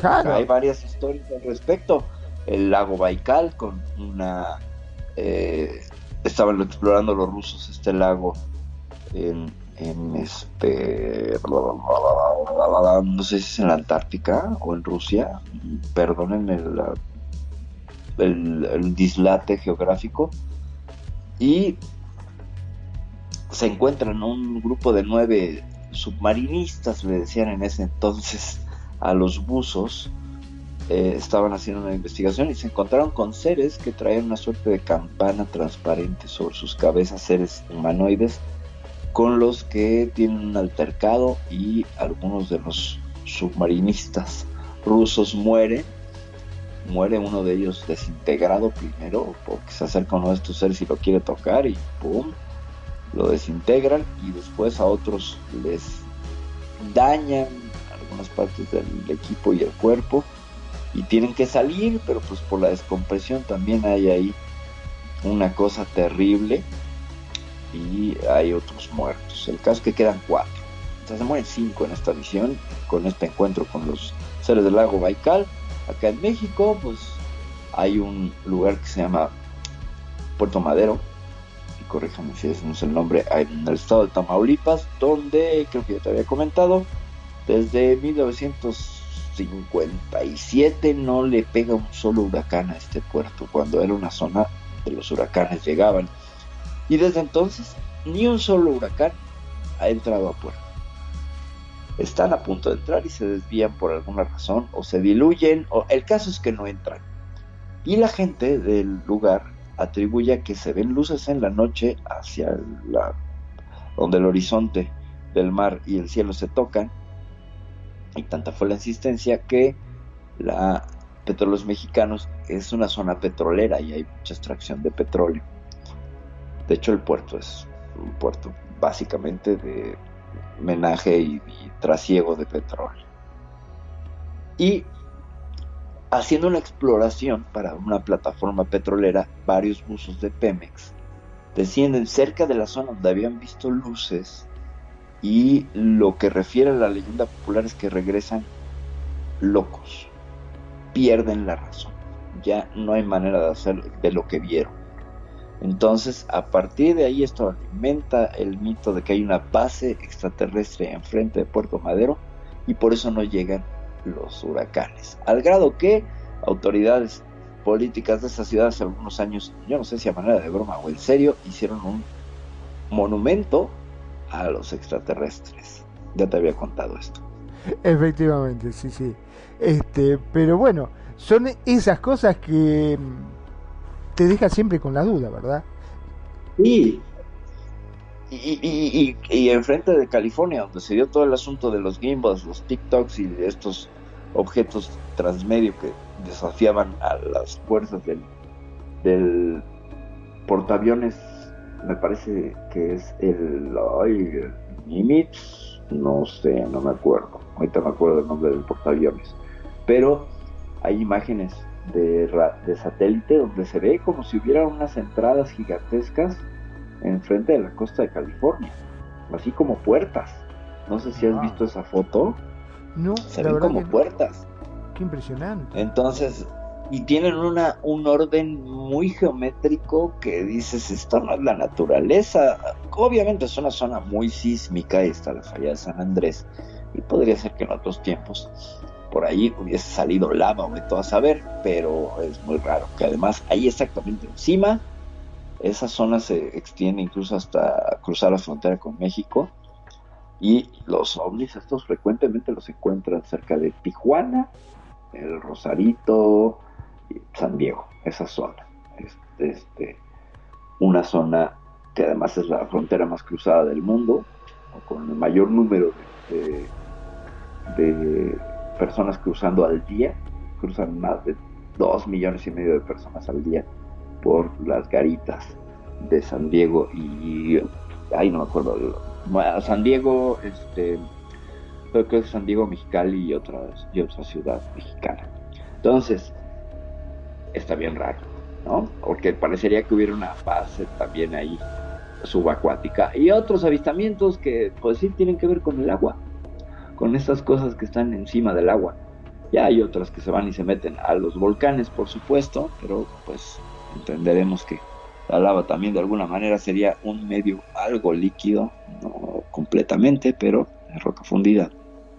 Claro. Hay varias historias al respecto. El lago Baikal con una... eh, estaban explorando los rusos este lago en, este... No sé si es en la Antártica o en Rusia. Perdónenme el, el, el dislate geográfico. Y se encuentran un grupo de nueve submarinistas, le decían en ese entonces a los buzos, eh, estaban haciendo una investigación y se encontraron con seres que traían una suerte de campana transparente sobre sus cabezas, seres humanoides, con los que tienen un altercado y algunos de los submarinistas rusos mueren. Muere uno de ellos desintegrado primero, porque se acerca uno de estos seres y lo quiere tocar y ¡pum! lo desintegran y después a otros les dañan algunas partes del equipo y el cuerpo y tienen que salir, pero pues por la descompresión también hay ahí una cosa terrible y hay otros muertos. El caso es que quedan cuatro. O se mueren cinco en esta misión con este encuentro con los seres del lago Baikal. Acá en México, pues hay un lugar que se llama Puerto Madero, y corríjame si ese no es el nombre, en el estado de Tamaulipas, donde creo que ya te había comentado, desde 1900 57 no le pega un solo huracán a este puerto, cuando era una zona de los huracanes llegaban. Y desde entonces ni un solo huracán ha entrado a puerto. Están a punto de entrar y se desvían por alguna razón o se diluyen, o el caso es que no entran. Y la gente del lugar atribuye a que se ven luces en la noche hacia la, donde el horizonte del mar y el cielo se tocan y tanta fue la insistencia que la Petróleos Mexicanos es una zona petrolera y hay mucha extracción de petróleo. De hecho, el puerto es un puerto básicamente de menaje y, trasiego de petróleo. Y haciendo una exploración para una plataforma petrolera, varios buzos de Pemex descienden cerca de la zona donde habían visto luces y lo que refiere a la leyenda popular es que regresan locos, pierden la razón, ya no hay manera de hacer de lo que vieron. Entonces, a partir de ahí esto alimenta el mito de que hay una base extraterrestre enfrente de Puerto Madero y por eso no llegan los huracanes. Al grado que autoridades políticas de esa ciudad hace algunos años, yo no sé si a manera de broma o en serio, hicieron un monumento a los extraterrestres. Ya te había contado esto. Efectivamente, sí, sí. Este, pero bueno, son esas cosas que te dejan siempre con la duda, ¿verdad? Sí. Y, y, y, y, enfrente de California, donde se dio todo el asunto de los gimbals, los TikToks y estos objetos transmedio que desafiaban a las fuerzas del, del portaaviones me parece que es el, ay, Nimitz, no sé, no me acuerdo, ahorita me acuerdo el nombre del portaaviones, pero hay imágenes de, de satélite donde se ve como si hubiera unas entradas gigantescas enfrente de la costa de California, así como puertas. No sé si has visto esa foto. No, se ven como puertas. Qué impresionante. Entonces, y tienen una, un orden muy geométrico que dices, esto no es la naturaleza. Obviamente es una zona muy sísmica, y está la falla de San Andrés, y podría ser que en otros tiempos por ahí hubiese salido lava o de todo a saber, pero es muy raro, que además ahí exactamente encima, esa zona se extiende incluso hasta cruzar la frontera con México, y los ovnis estos frecuentemente los encuentran cerca de Tijuana, el Rosarito, San Diego, esa zona. Este, este, una zona que además es la frontera más cruzada del mundo, con el mayor número de, personas cruzando al día, cruzan más de dos millones y medio de personas al día por las garitas de San Diego y ay no me acuerdo San Diego este creo que es San Diego Mexicali y otras y otra ciudad mexicana entonces está bien raro, ¿no? Porque parecería que hubiera una base también ahí subacuática y otros avistamientos que pues sí tienen que ver con el agua, con estas cosas que están encima del agua. Ya hay otras que se van y se meten a los volcanes, por supuesto, pero pues entenderemos que la lava también de alguna manera sería un medio algo líquido, no completamente, pero es roca fundida,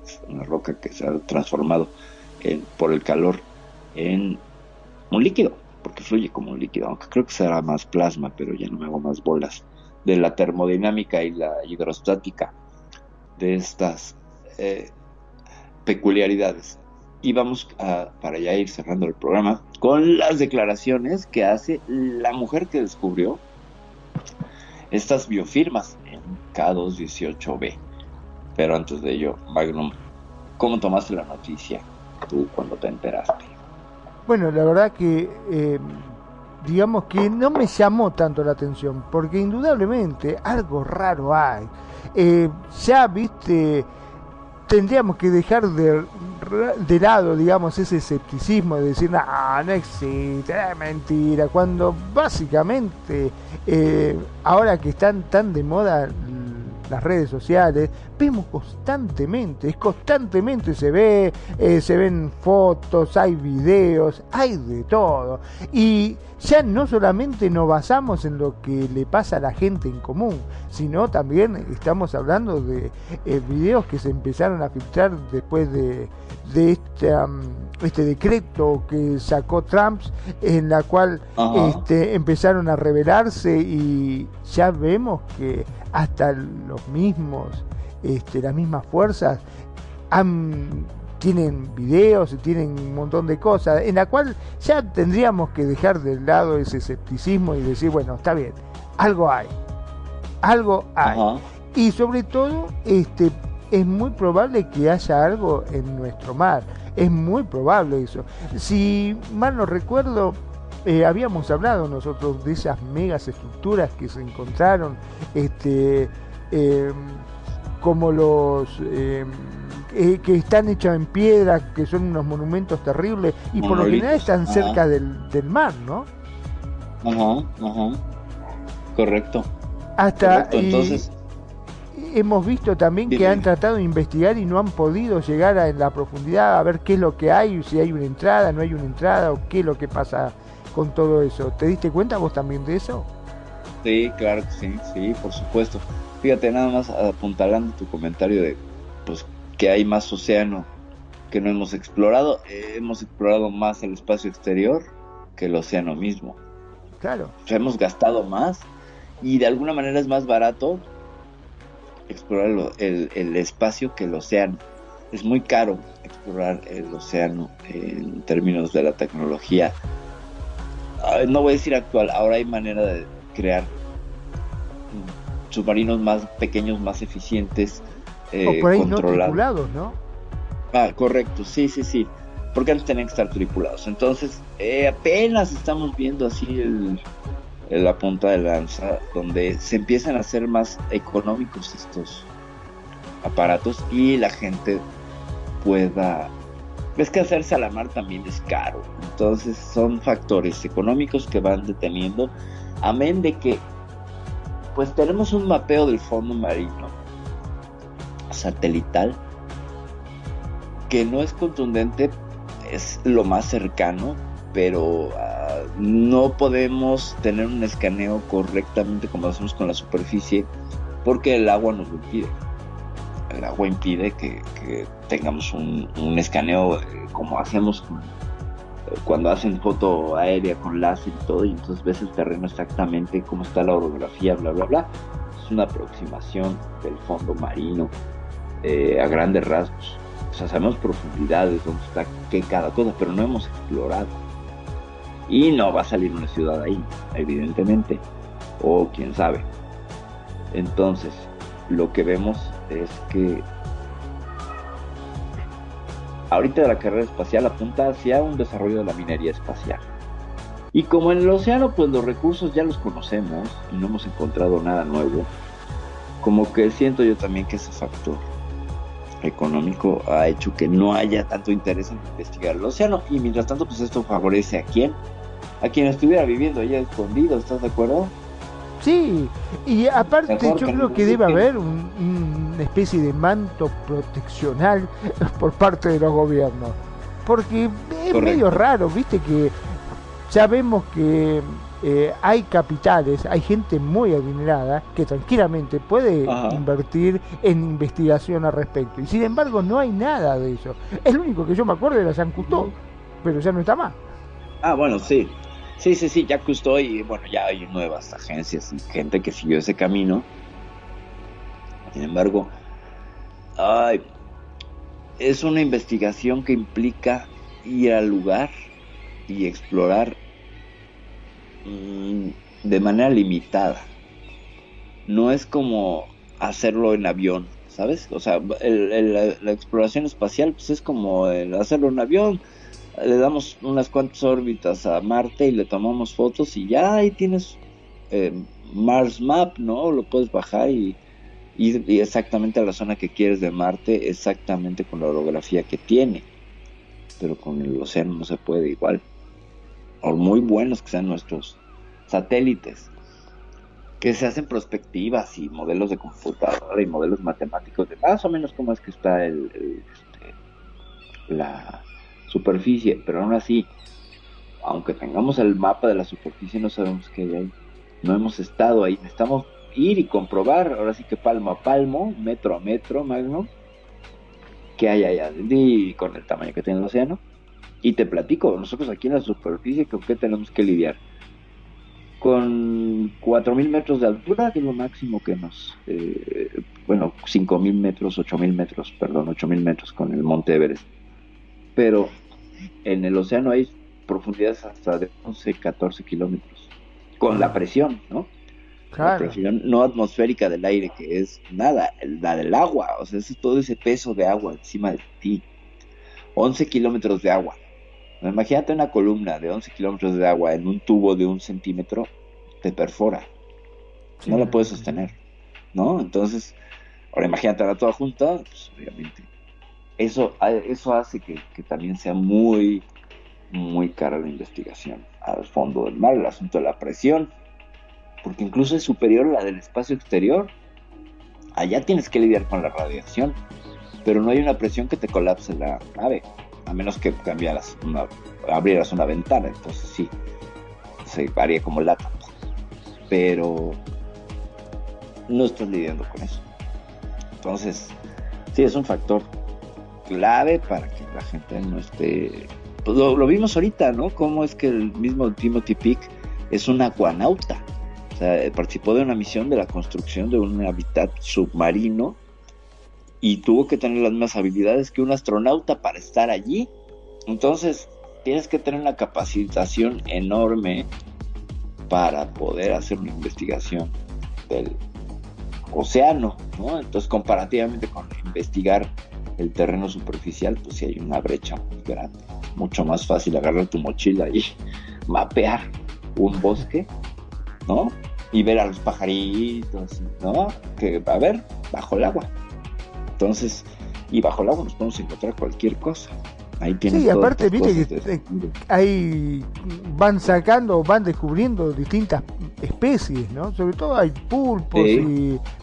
es una roca que se ha transformado por el calor en un líquido, porque fluye como un líquido, aunque creo que será más plasma, pero ya no me hago más bolas de la termodinámica y la hidrostática de estas eh, peculiaridades. Y vamos a, para ya ir cerrando el programa con las declaraciones que hace la mujer que descubrió estas biofirmas en K218B. Pero antes de ello, Magnum, ¿cómo tomaste la noticia tú cuando te enteraste? Bueno, la verdad que eh, digamos que no me llamó tanto la atención, porque indudablemente algo raro hay. Eh, ya viste, tendríamos que dejar de, de lado, digamos, ese escepticismo de decir, no, no existe, es mentira, cuando básicamente, eh, ahora que están tan de moda las redes sociales, vemos constantemente, es constantemente se ve, eh, se ven fotos, hay videos, hay de todo. Y ya no solamente nos basamos en lo que le pasa a la gente en común, sino también estamos hablando de eh, videos que se empezaron a filtrar después de, de este, este decreto que sacó Trump, en la cual este, empezaron a revelarse y ya vemos que hasta los mismos, este, las mismas fuerzas han, tienen videos y tienen un montón de cosas, en la cual ya tendríamos que dejar de lado ese escepticismo y decir, bueno, está bien, algo hay, algo hay. Y sobre todo, este, es muy probable que haya algo en nuestro mar. Es muy probable eso. Si mal no recuerdo, eh, habíamos hablado nosotros de esas megas estructuras que se encontraron, este, em, como los em, eh, que están hechas en piedra, que son unos monumentos terribles y por lo general están cerca del, del, mar, ¿no? Ajá, ajá. Correcto. Hasta entonces hemos visto también que han tratado de investigar y no han podido llegar a la profundidad a ver qué es lo que hay, si hay una entrada, no hay una entrada o qué es lo que pasa con todo eso. ¿Te diste cuenta vos también de eso? Sí, claro que sí, sí, por supuesto. Fíjate, nada más apuntalando tu comentario de pues que hay más océano que no hemos explorado. Eh, hemos explorado más el espacio exterior que el océano mismo. Claro. hemos gastado más y de alguna manera es más barato explorar el, el espacio que el océano. Es muy caro explorar el océano en términos de la tecnología no voy a decir actual, ahora hay manera de crear submarinos más pequeños, más eficientes, eh, o por ahí no tripulados, ¿no? Ah, correcto, sí, sí, sí. Porque antes tenían que estar tripulados. Entonces, eh, apenas estamos viendo así el, la punta de lanza, donde se empiezan a hacer más económicos estos aparatos y la gente pueda es que hacerse a la mar también es caro. Entonces son factores económicos que van deteniendo. Amén de que pues tenemos un mapeo del fondo marino satelital que no es contundente, es lo más cercano, pero ah, no podemos tener un escaneo correctamente como hacemos con la superficie porque el agua nos lo impide el agua impide que, tengamos un, escaneo eh, como hacemos eh, cuando hacen foto aérea con láser y todo, y entonces ves el terreno exactamente cómo está la orografía, bla, bla, bla. Es una aproximación del fondo marino eh, a grandes rasgos. O sea, sabemos profundidades, dónde está qué cada cosa, pero no hemos explorado. Y no va a salir una ciudad ahí, evidentemente. O quién sabe. Entonces, lo que vemos es que ahorita la carrera espacial apunta hacia un desarrollo de la minería espacial. Y como en el océano, pues los recursos ya los conocemos y no hemos encontrado nada nuevo, como que siento yo también que ese factor económico ha hecho que no haya tanto interés en investigar el océano y mientras tanto pues esto favorece a quién, a quien estuviera viviendo allá escondido, ¿estás de acuerdo? Sí, y aparte yo creo que debe haber una especie de manto proteccional *laughs* por parte de los gobiernos. Porque es medio raro, viste que ya vemos que eh, hay capitales, hay gente muy adinerada que tranquilamente puede invertir en investigación al respecto. Y sin embargo no hay nada de eso. El único que yo me acuerdo era San Cousteau, pero ya no está más. Ah, bueno, sí. Sí, sí, sí, ya custó y bueno, ya hay nuevas agencias y gente que siguió ese camino. Sin embargo, ay, es una investigación que implica ir al lugar y explorar mm, de manera limitada. No es como hacerlo en avión, ¿sabes? O sea, el- el- la, la exploración espacial pues es como el hacerlo en avión. Le damos unas cuantas órbitas a Marte y le tomamos fotos y ya ahí tienes eh, Mars Map, ¿no? Lo puedes bajar y ir exactamente a la zona que quieres de Marte, exactamente con la orografía que tiene. Pero con el océano no se puede igual. Por muy buenos que sean nuestros satélites, que se hacen perspectivas y modelos de computadora y modelos matemáticos de más o menos cómo es que está el, el, este, la superficie, pero aún así, aunque tengamos el mapa de la superficie, no sabemos qué hay ahí. No hemos estado ahí, necesitamos ir y comprobar, ahora sí que palmo a palmo, metro a metro, Magno, qué hay allá y con el tamaño que tiene el océano. Y te platico, nosotros aquí en la superficie, ¿con qué tenemos que lidiar? Con 4.000 metros de altura, que es lo máximo que nos... eh, bueno, 5.000 metros, 8.000 metros, perdón, 8.000 metros con el Monte Everest. Pero en el océano hay profundidades hasta de 11, 14 kilómetros. Con la presión, ¿no? La presión no atmosférica del aire, que es nada, la del agua, o sea, es todo ese peso de agua encima de ti. 11 kilómetros de agua. Imagínate una columna de 11 kilómetros de agua en un tubo de un centímetro, te perfora. No la puedes sostener, ¿no? Entonces, ahora imagínate toda junta, pues obviamente. Eso, eso hace que, que también sea muy, muy cara la investigación al fondo del mar, el asunto de la presión, porque incluso es superior a la del espacio exterior. Allá tienes que lidiar con la radiación, pero no hay una presión que te colapse la nave, a menos que cambiaras una, abrieras una ventana, entonces sí, se haría como lata. Pero no estás lidiando con eso. Entonces, sí, es un factor clave para que la gente no esté... Pues lo, lo vimos ahorita, ¿no? Cómo es que el mismo Timothy Peak es un acuanauta. O sea, eh, participó de una misión de la construcción de un hábitat submarino y tuvo que tener las mismas habilidades que un astronauta para estar allí. Entonces, tienes que tener una capacitación enorme para poder hacer una investigación del océano, ¿no? Entonces, comparativamente con investigar el terreno superficial, pues sí hay una brecha muy grande. Mucho más fácil agarrar tu mochila y *laughs* mapear un bosque, ¿no? Y ver a los pajaritos, ¿no? Que, a ver, bajo el agua. Entonces, y bajo el agua nos podemos encontrar cualquier cosa. Ahí tienes Sí, aparte, viste que ahí van sacando, van descubriendo distintas especies, ¿no? Sobre todo hay pulpos Sí.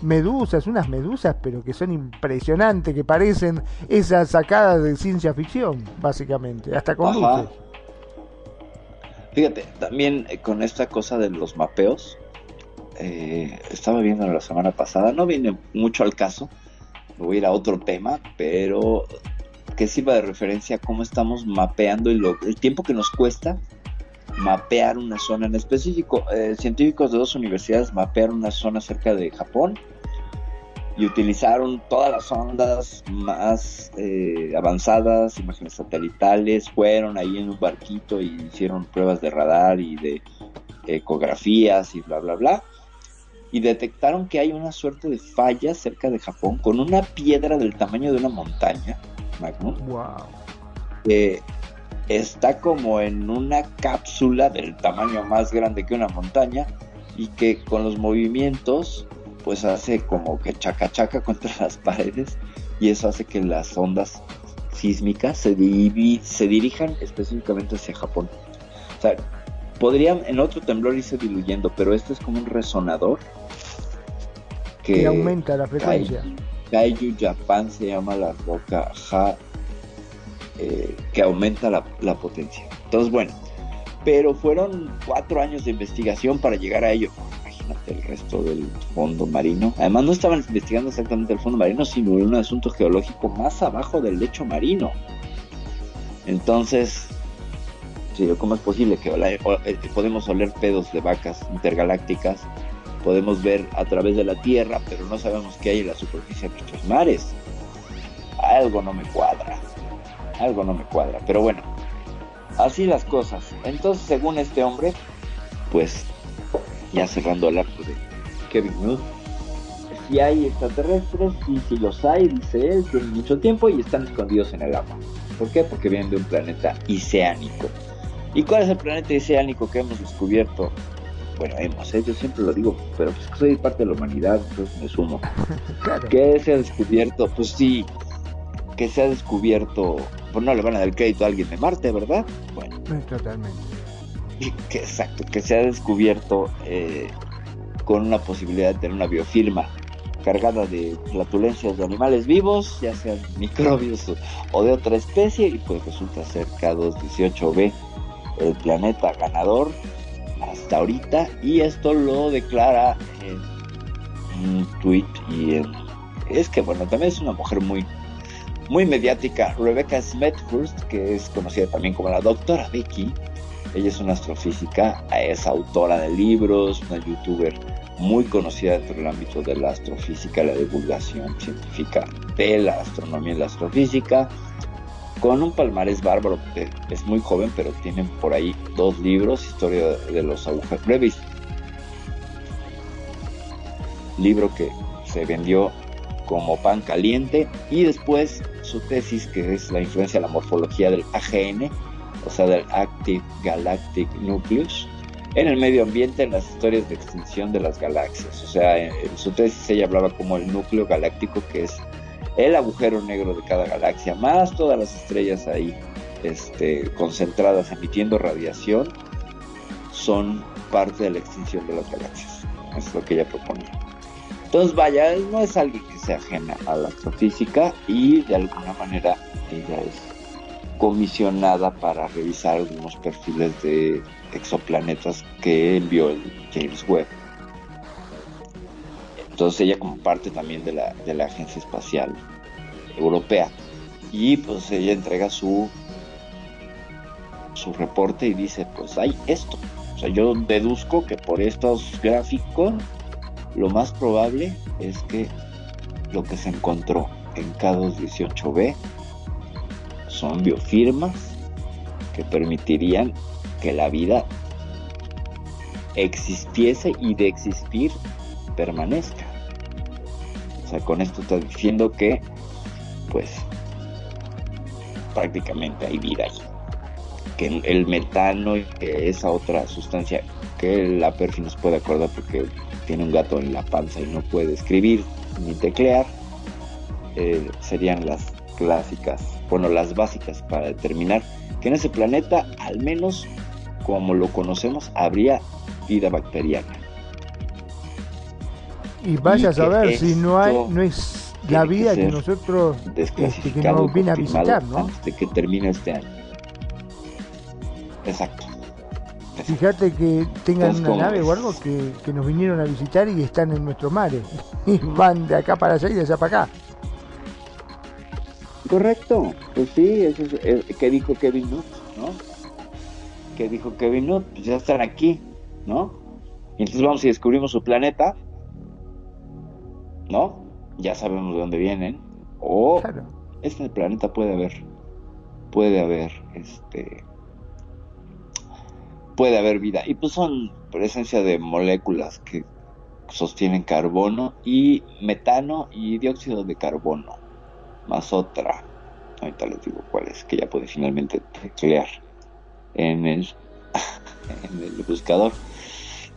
y medusas, unas medusas, pero que son impresionantes, que parecen esas sacadas de ciencia ficción, básicamente, hasta con luces. Fíjate, también eh, con esta cosa de los mapeos, eh, estaba viendo la semana pasada, no viene mucho al caso, voy a ir a otro tema, pero que sirva de referencia a cómo estamos mapeando y lo- el tiempo que nos cuesta mapear una zona en específico. Eh, científicos de dos universidades mapearon una zona cerca de Japón y utilizaron todas las ondas más eh, avanzadas, imágenes satelitales, fueron ahí en un barquito y hicieron pruebas de radar y de ecografías y bla, bla, bla. Y detectaron que hay una suerte de falla cerca de Japón con una piedra del tamaño de una montaña, Wow. que está como en una cápsula del tamaño más grande que una montaña y que con los movimientos pues hace como que chaca chaca *laughs* contra las paredes y eso hace que las ondas sísmicas se, se dirijan específicamente hacia Japón. O sea, podrían en otro temblor irse diluyendo, pero este es como un resonador que, Que aumenta la frecuencia. Kaiju Japan se llama la roca Ja, eh, que aumenta la, la potencia. Entonces, bueno, pero fueron cuatro años de investigación para llegar a ello. Imagínate el resto del fondo marino. Además, no estaban investigando exactamente el fondo marino, sino un asunto geológico más abajo del lecho marino. Entonces, ¿cómo es posible que eh, podemos oler pedos de vacas intergalácticas? Podemos ver a través de la Tierra, pero no sabemos qué hay en la superficie de nuestros mares. Algo no me cuadra. Algo no me cuadra. Pero bueno, así las cosas. Entonces, según este hombre, pues ya cerrando el arco de Kevin Nutt, si hay extraterrestres, sí, sí los hay, dice él, tienen mucho tiempo y están escondidos en el agua. ¿Por qué? Porque vienen de un planeta oceánico. ¿Y cuál es el planeta oceánico que hemos descubierto? Bueno, hemos, ¿eh? yo siempre lo digo, pero pues soy parte de la humanidad, entonces me sumo. *laughs* Claro. ¿Qué se ha descubierto? Pues sí, que se ha descubierto, pues no le van a dar crédito a alguien de Marte, ¿verdad? Bueno, Totalmente. que exacto, que se ha descubierto eh, con una posibilidad de tener una biofirma cargada de flatulencias de animales vivos, ya sean microbios o, o de otra especie, y pues resulta ser K218b el planeta ganador ahorita, y esto lo declara en un tweet y en... Es que bueno, también es una mujer muy muy mediática, Rebecca Smethurst, que es conocida también como la doctora Vicky, ella es una astrofísica, es autora de libros, una youtuber muy conocida dentro del ámbito de la astrofísica, la divulgación científica de la astronomía y la astrofísica, con un palmarés bárbaro, que es muy joven, pero tiene por ahí dos libros, Historia de los agujeros, brevis, libro que se vendió como pan caliente, y después su tesis, que es la influencia de la morfología del AGN, o sea, del Active Galactic Nucleus, en el medio ambiente, en las historias de extinción de las galaxias. O sea, en su tesis ella hablaba como el núcleo galáctico, que es el agujero negro de cada galaxia, más todas las estrellas ahí este, concentradas emitiendo radiación, son parte de la extinción de las galaxias. Es lo que ella proponía. Entonces, vaya, no es alguien que sea ajena a la astrofísica y de alguna manera ella es comisionada para revisar algunos perfiles de exoplanetas que envió el James Webb. Entonces ella como parte también de la, de la Agencia Espacial Europea. Y pues ella entrega su, su reporte y dice, pues hay esto. O sea, yo deduzco que por estos gráficos lo más probable es que lo que se encontró en K218b son biofirmas que permitirían que la vida existiese y de existir permanezca. Con esto está diciendo que, pues, prácticamente hay vida ahí. Que el, metano y esa otra sustancia que la Perfi nos puede acordar porque tiene un gato en la panza y no puede escribir ni teclear, eh, serían las clásicas, bueno, las básicas para determinar que en ese planeta, al menos como lo conocemos, habría vida bacteriana. Y vaya a que saber si no hay, no es la que vida que nosotros este, que nos viene a visitar, ¿no? antes de que termine este año. Exacto. Fíjate que tengan Entonces, una ¿cómo nave ves? o algo que, que nos vinieron a visitar y están en nuestros mares. *laughs* Y van de acá para allá y de allá para acá. Correcto, pues sí, eso es, eh, ¿qué dijo Kevin Nutt, no? ¿Qué dijo Kevin Nutt? Pues ya están aquí, ¿no? Y entonces vamos y descubrimos su planeta, ¿no? Ya sabemos de dónde vienen. O este planeta puede haber, puede haber, este, puede haber vida. Y pues son presencia de moléculas que sostienen carbono y metano y dióxido de carbono más otra, ahorita les digo cuál es, que ya puede finalmente teclear en el, *laughs* en el buscador.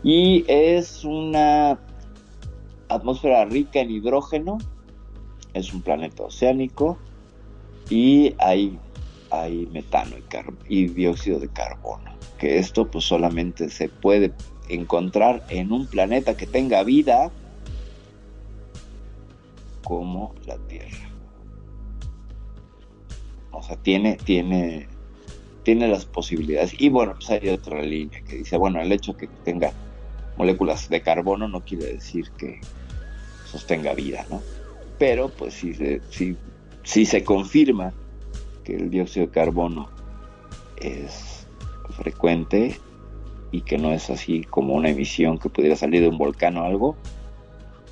Y es una atmósfera rica en hidrógeno, es un planeta oceánico y hay, hay metano y, y dióxido de carbono, que esto pues solamente se puede encontrar en un planeta que tenga vida como la Tierra. O sea, tiene, tiene, tiene las posibilidades. Y bueno, pues hay otra línea que dice, bueno, el hecho que tenga moléculas de carbono no quiere decir que sostenga vida, ¿no? Pero pues si se, si, si se confirma que el dióxido de carbono es frecuente y que no es así como una emisión que pudiera salir de un volcán o algo,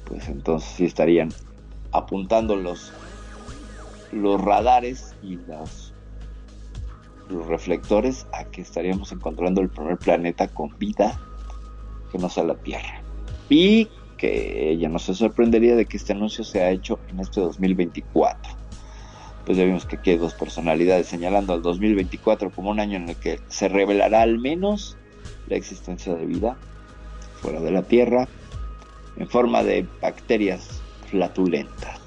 pues entonces sí estarían apuntando los, los radares y las, los reflectores a que estaríamos encontrando el primer planeta con vida que no sea la Tierra. Y que ella no se sorprendería de que este anuncio se ha hecho en este 2024. Pues ya vimos que aquí hay dos personalidades señalando al 2024 como un año en el que se revelará al menos la existencia de vida fuera de la Tierra en forma de bacterias flatulentas.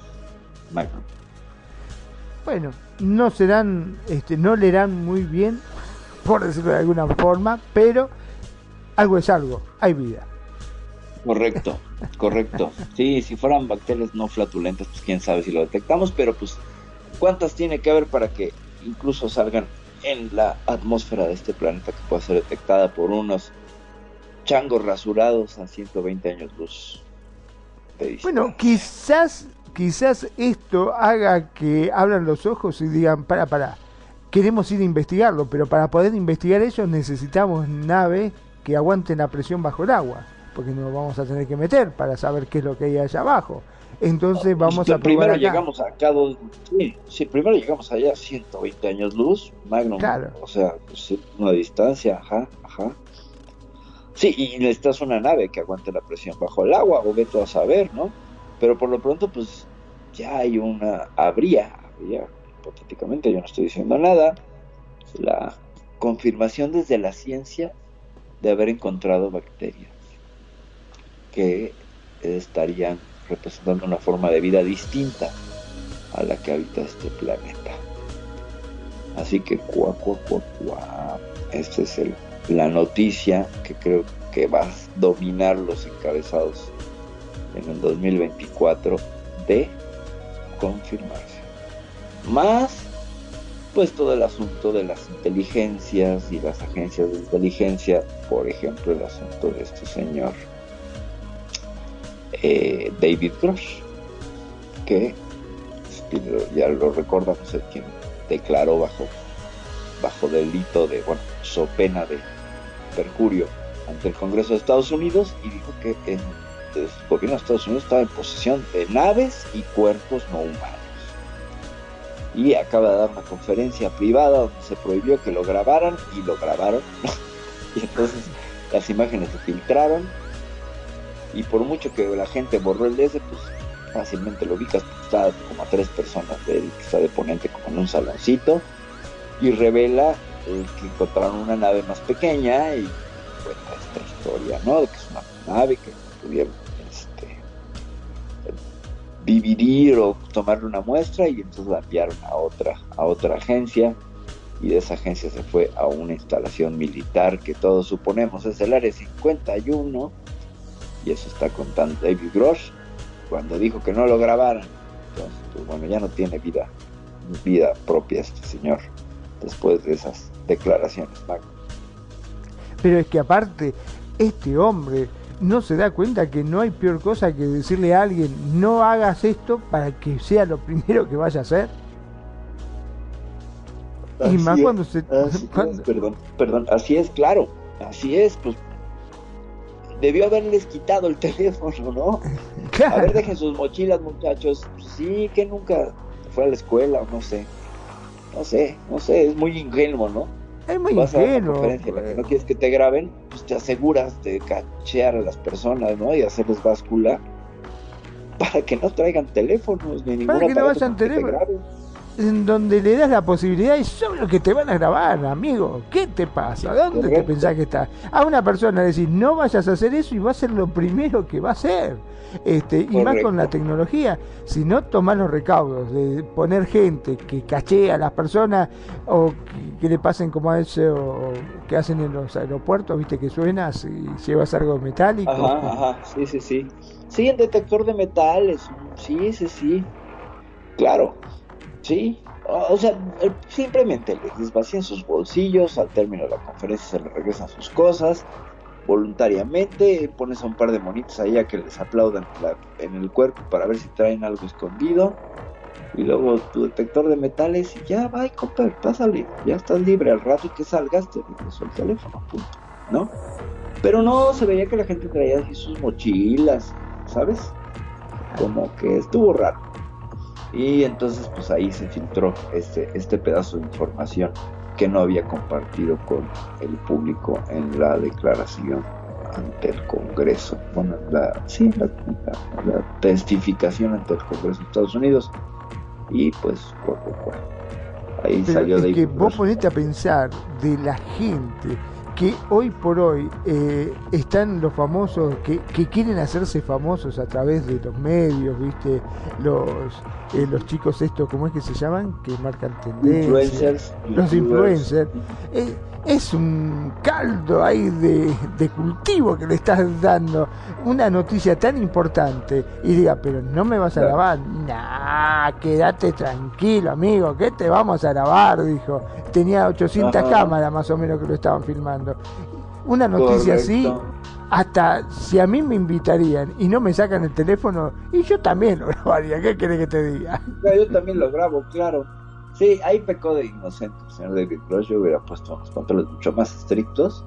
Bueno, no serán, este, no leerán muy bien, por decirlo de alguna forma, pero algo es algo, hay vida. Correcto, correcto. Sí, si fueran bacterias no flatulentas, pues quién sabe si lo detectamos, pero pues cuántas tiene que haber para que incluso salgan en la atmósfera de este planeta que pueda ser detectada por unos changos rasurados a 120 años luz. de. Bueno, quizás, quizás esto haga que abran los ojos y digan, para, para, queremos ir a investigarlo, pero para poder investigar eso necesitamos naves que aguanten la presión bajo el agua, porque nos vamos a tener que meter para saber qué es lo que hay allá abajo. Entonces vamos Pues, a probar primero acá. llegamos acá dos, sí, sí, primero llegamos allá a 120 años luz, Magnum, Claro. o sea, pues, una distancia, ajá, ajá. Sí, y necesitas una nave que aguante la presión bajo el agua, o vete a saber, ¿no? Pero por lo pronto, pues, ya hay una, habría, habría, hipotéticamente, yo no estoy diciendo nada, la confirmación desde la ciencia de haber encontrado bacterias que estarían representando una forma de vida distinta a la que habita este planeta. Así que cuá, cuá, cuá, cuá. Esta es la noticia que creo que va a dominar los encabezados en el 2024 de confirmarse. Más, pues todo el asunto de las inteligencias y las agencias de inteligencia, por ejemplo, el asunto de este señor eh, David Grosh, que pues, ya lo recordamos, el quien declaró bajo, bajo delito de, bueno, so pena de perjurio ante el Congreso de Estados Unidos y dijo que el, el gobierno de Estados Unidos estaba en posesión de naves y cuerpos no humanos. Y acaba de dar una conferencia privada donde se prohibió que lo grabaran y lo grabaron. *laughs* y entonces las imágenes se filtraron y por mucho que la gente borró el DS, pues fácilmente lo ubicas, está como a tres personas de él, que está de ponente como en un saloncito, y revela eh, que encontraron una nave más pequeña y cuenta esta historia, ¿no? De que es una nave que pudieron este, dividir o tomarle una muestra y entonces la enviaron a otra, a otra agencia y de esa agencia se fue a una instalación militar que todos suponemos es el área 51 y eso está contando David Grosh cuando dijo que no lo grabaran. Entonces, pues bueno, ya no tiene vida, vida propia este señor después de esas declaraciones. Pero es que aparte, este hombre no se da cuenta que no hay peor cosa que decirle a alguien no hagas esto para que sea lo primero que vaya a hacer. y más es, cuando se... *laughs* cuando- es, perdón, perdón, así es, claro, así es, pues debió haberles quitado el *laughs* teléfono, ¿no? A ver, dejen sus mochilas, muchachos. Pues sí, que nunca fue a la escuela, o no sé. No sé, no sé, es muy ingenuo, ¿no? Es muy Vas a ingenuo. en la que no quieres que te graben, pues te aseguras de cachear a las personas, ¿no? Y hacerles báscula para que no traigan teléfonos ni ningún Para que no vayan con en donde le das la posibilidad y son los que te van a grabar, amigo. ¿Qué te pasa? ¿Dónde te pensás que está? A una persona le decís, no vayas a hacer eso y va a ser lo primero que va a hacer. Este, y más con la tecnología. Si no tomás los recaudos de poner gente que cachea a las personas o que, que le pasen como a ese o que hacen en los aeropuertos, viste que suenas y llevas algo metálico. Ajá, ajá, sí, sí, sí. Sí, el detector de metales, sí, sí, sí. Claro, sí. O sea, el- simplemente les vacían sus bolsillos, al término de la conferencia se les regresan sus cosas, voluntariamente, pones a un par de monitos ahí a que les aplaudan la- en el cuerpo para ver si traen algo escondido, y luego tu detector de metales y ya, va, Copper, pásale, ya estás libre, al rato que salgas te regreso el teléfono, punto, ¿no? Pero no, se veía que la gente traía así sus mochilas, ¿sabes? Como que estuvo raro. Y entonces pues ahí se filtró este, este pedazo de información que no había compartido con el público en la declaración ante el Congreso, bueno, la, sí, la, la- la testificación ante el Congreso de Estados Unidos. Y pues, por lo cual, ahí Pero salió es de que vos ponete a pensar de la gente que hoy por hoy eh, están los famosos que, que quieren hacerse famosos a través de los medios, viste, los eh, los chicos estos, ¿cómo es que se llaman? Que marcan tendencias. Influencers, Los influencers. Eh, es un caldo ahí de, de cultivo que le estás dando una noticia tan importante y diga, pero no me vas a grabar. Nah, quédate tranquilo, amigo, que te vamos a grabar, dijo. Tenía 800 Ajá. cámaras más o menos que lo estaban filmando. Una noticia así, hasta si a mí me invitarían y no me sacan el teléfono, y yo también lo *laughs* grabaría, ¿qué querés que te diga? Yo también lo grabo, claro. Sí, ahí pecó de inocente el señor David Gross. Yo hubiera puesto unos controles mucho más estrictos.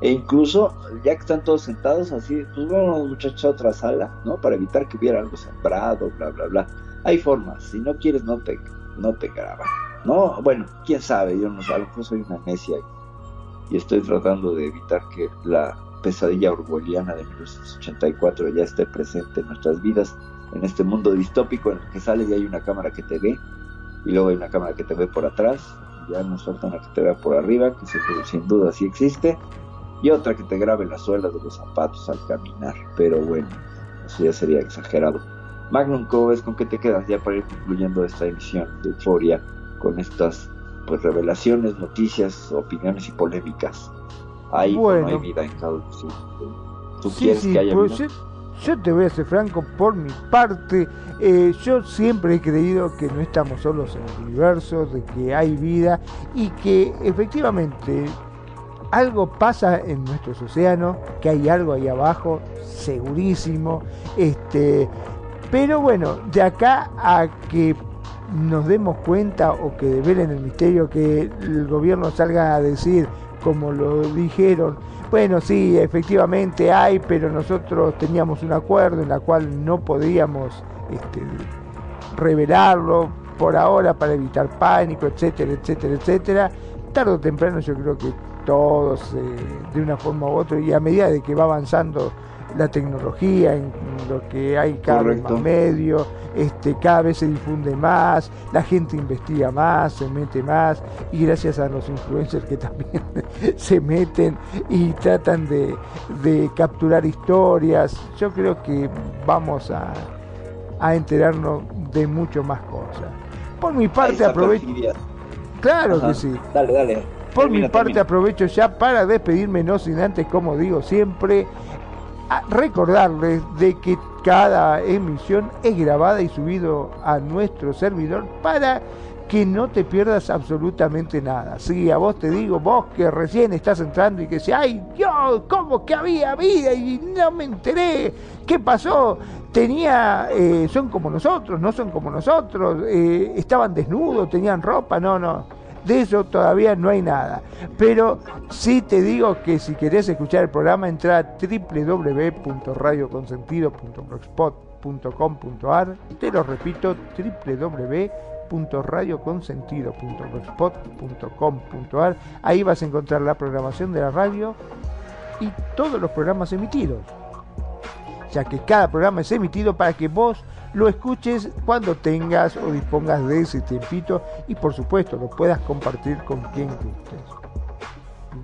E incluso, ya que están todos sentados así, pues vamos muchachos a otra sala, ¿no? Para evitar que hubiera algo sembrado, bla, bla, bla. Hay formas. Si no quieres, no te, no te graban. No, bueno, quién sabe. Yo no sé, a lo mejor soy una necia y, y estoy tratando de evitar que la pesadilla orwelliana de 1984 ya esté presente en nuestras vidas en este mundo distópico en el que sales y hay una cámara que te ve y luego hay una cámara que te ve por atrás ya nos falta una que te vea por arriba que sin, sin duda sí existe y otra que te grabe las suelas de los zapatos al caminar pero bueno eso ya sería exagerado Magnum ¿cómo ves con qué te quedas ya para ir concluyendo esta emisión de Euforia con estas pues revelaciones noticias opiniones y polémicas hay o no Bueno. hay vida en cada sí. tú Sí, quieres sí, que haya pues vida? Yo te voy a ser franco, por mi parte, eh, yo siempre he creído que no estamos solos en el universo, de que hay vida y que efectivamente algo pasa en nuestros océanos, que hay algo ahí abajo, segurísimo, este, pero bueno, de acá a que nos demos cuenta o que develen el misterio, que el gobierno salga a decir, como lo dijeron, bueno, sí, efectivamente hay, pero nosotros teníamos un acuerdo en la cual no podíamos este, revelarlo por ahora para evitar pánico, etcétera, etcétera, etcétera. Tarde o temprano yo creo que todos, eh, de una forma u otra, y a medida de que va avanzando la tecnología, en lo que hay cada vez Correcto. más medios, este, cada vez se difunde más, la gente investiga más, se mete más, y gracias a los influencers que *laughs* también se meten y tratan de, de capturar historias, yo creo que vamos a, a enterarnos de mucho más cosas. Por mi parte aprovecho... Claro Ajá. que sí. Dale, dale. Por Termina, mi parte termina. aprovecho ya para despedirme, no sin antes, como digo siempre, recordarles de que cada emisión es grabada y subido a nuestro servidor para que no te pierdas absolutamente nada. Sí, a vos te digo, vos que recién estás entrando y que dices, ay Dios, ¿cómo que había vida? Y no me enteré. ¿Qué pasó? Tenía, eh, son como nosotros, no son como nosotros, eh, estaban desnudos, tenían ropa, no, no. De eso todavía no hay nada. Pero sí te digo que si querés escuchar el programa, entra a www.radioconsentido.blogspot.com.ar Te lo repito, www.radioconsentido.blogspot.com.ar Ahí vas a encontrar la programación de la radio y todos los programas emitidos. Ya que cada programa es emitido para que vos lo escuches cuando tengas o dispongas de ese tiempito y por supuesto lo puedas compartir con quien gustes.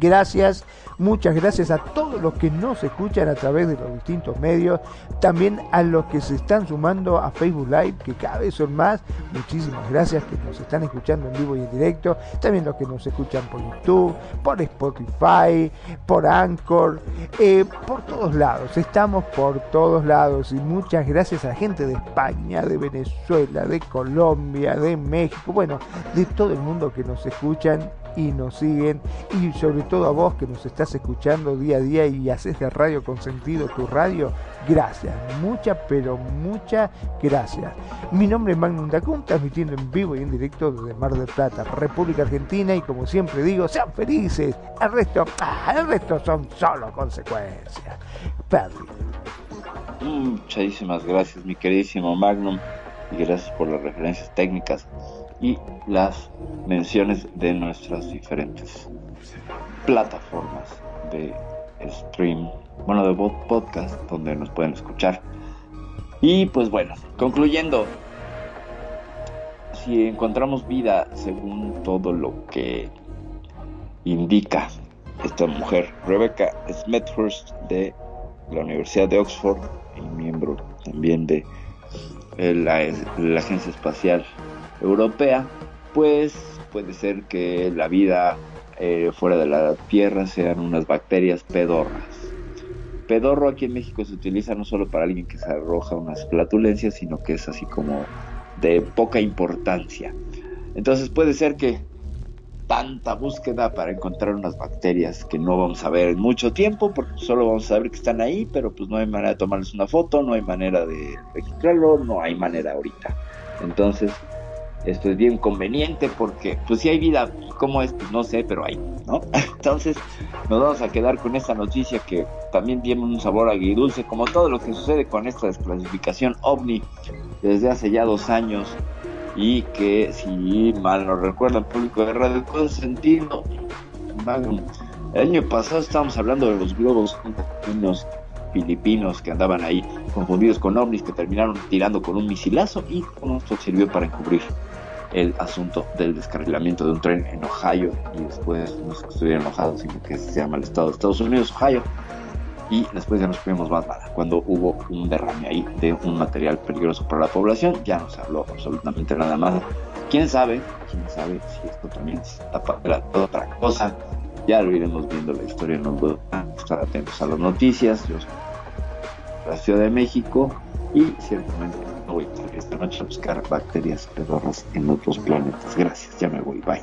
Gracias, muchas gracias a todos los que nos escuchan a través de los distintos medios, también a los que se están sumando a Facebook Live, que cada vez son más. Muchísimas gracias que nos están escuchando en vivo y en directo, también los que nos escuchan por YouTube, por Spotify, por Anchor, eh, por todos lados. Estamos por todos lados y muchas gracias a la gente de España, de Venezuela, de Colombia, de México, bueno, de todo el mundo que nos escuchan y nos siguen y sobre todo a vos que nos estás escuchando día a día y haces de Radio Consentido tu radio, gracias. Muchas, pero muchas gracias. Mi nombre es Magnum Dacun, transmitiendo en vivo y en directo desde Mar del Plata, República Argentina, y como siempre digo, sean felices. El resto, ah, el resto son solo consecuencias. Perry. Muchísimas gracias, mi queridísimo Magnum, y gracias por las referencias técnicas y las menciones de nuestras diferentes plataformas de stream, bueno, de podcast, donde nos pueden escuchar. Y pues bueno, concluyendo, si encontramos vida según todo lo que indica esta mujer, Rebecca Smethurst de la Universidad de Oxford y miembro también de la, la Agencia Espacial Europea, pues puede ser que la vida eh, fuera de la Tierra sean unas bacterias pedorras. Pedorro aquí en México se utiliza no solo para alguien que se arroja unas flatulencias, sino que es así como de poca importancia. Entonces puede ser que tanta búsqueda para encontrar unas bacterias que no vamos a ver en mucho tiempo, porque solo vamos a saber que están ahí, pero pues no hay manera de tomarles una foto, no hay manera de registrarlo, no hay manera ahorita. Entonces, esto es bien conveniente porque, pues si hay vida, ¿cómo es? Pues no sé, pero hay, ¿no? *laughs* Entonces, nos vamos a quedar con esta noticia que también tiene un sabor agridulce, como todo lo que sucede con esta desclasificación ovni desde hace ya dos años y que, si mal no recuerdo, el público de radio todo sentido. El año pasado estábamos hablando de los globos filipinos que andaban ahí confundidos con ovnis que terminaron tirando con un misilazo y con esto sirvió para encubrir el asunto del descarrilamiento de un tren en Ohio y después no sé que estuvieron enojados sino que se llama el estado de Estados Unidos, Ohio y después ya nos fuimos más nada cuando hubo un derrame ahí de un material peligroso para la población ya no se habló absolutamente nada más. Quién sabe, quién sabe si esto también está para otra cosa ya lo iremos viendo la historia nos voy a estar atentos a las noticias yo soy la Ciudad de México y ciertamente no voy a esta noche a buscar bacterias pedorras en otros planetas. Gracias, ya me voy, bye.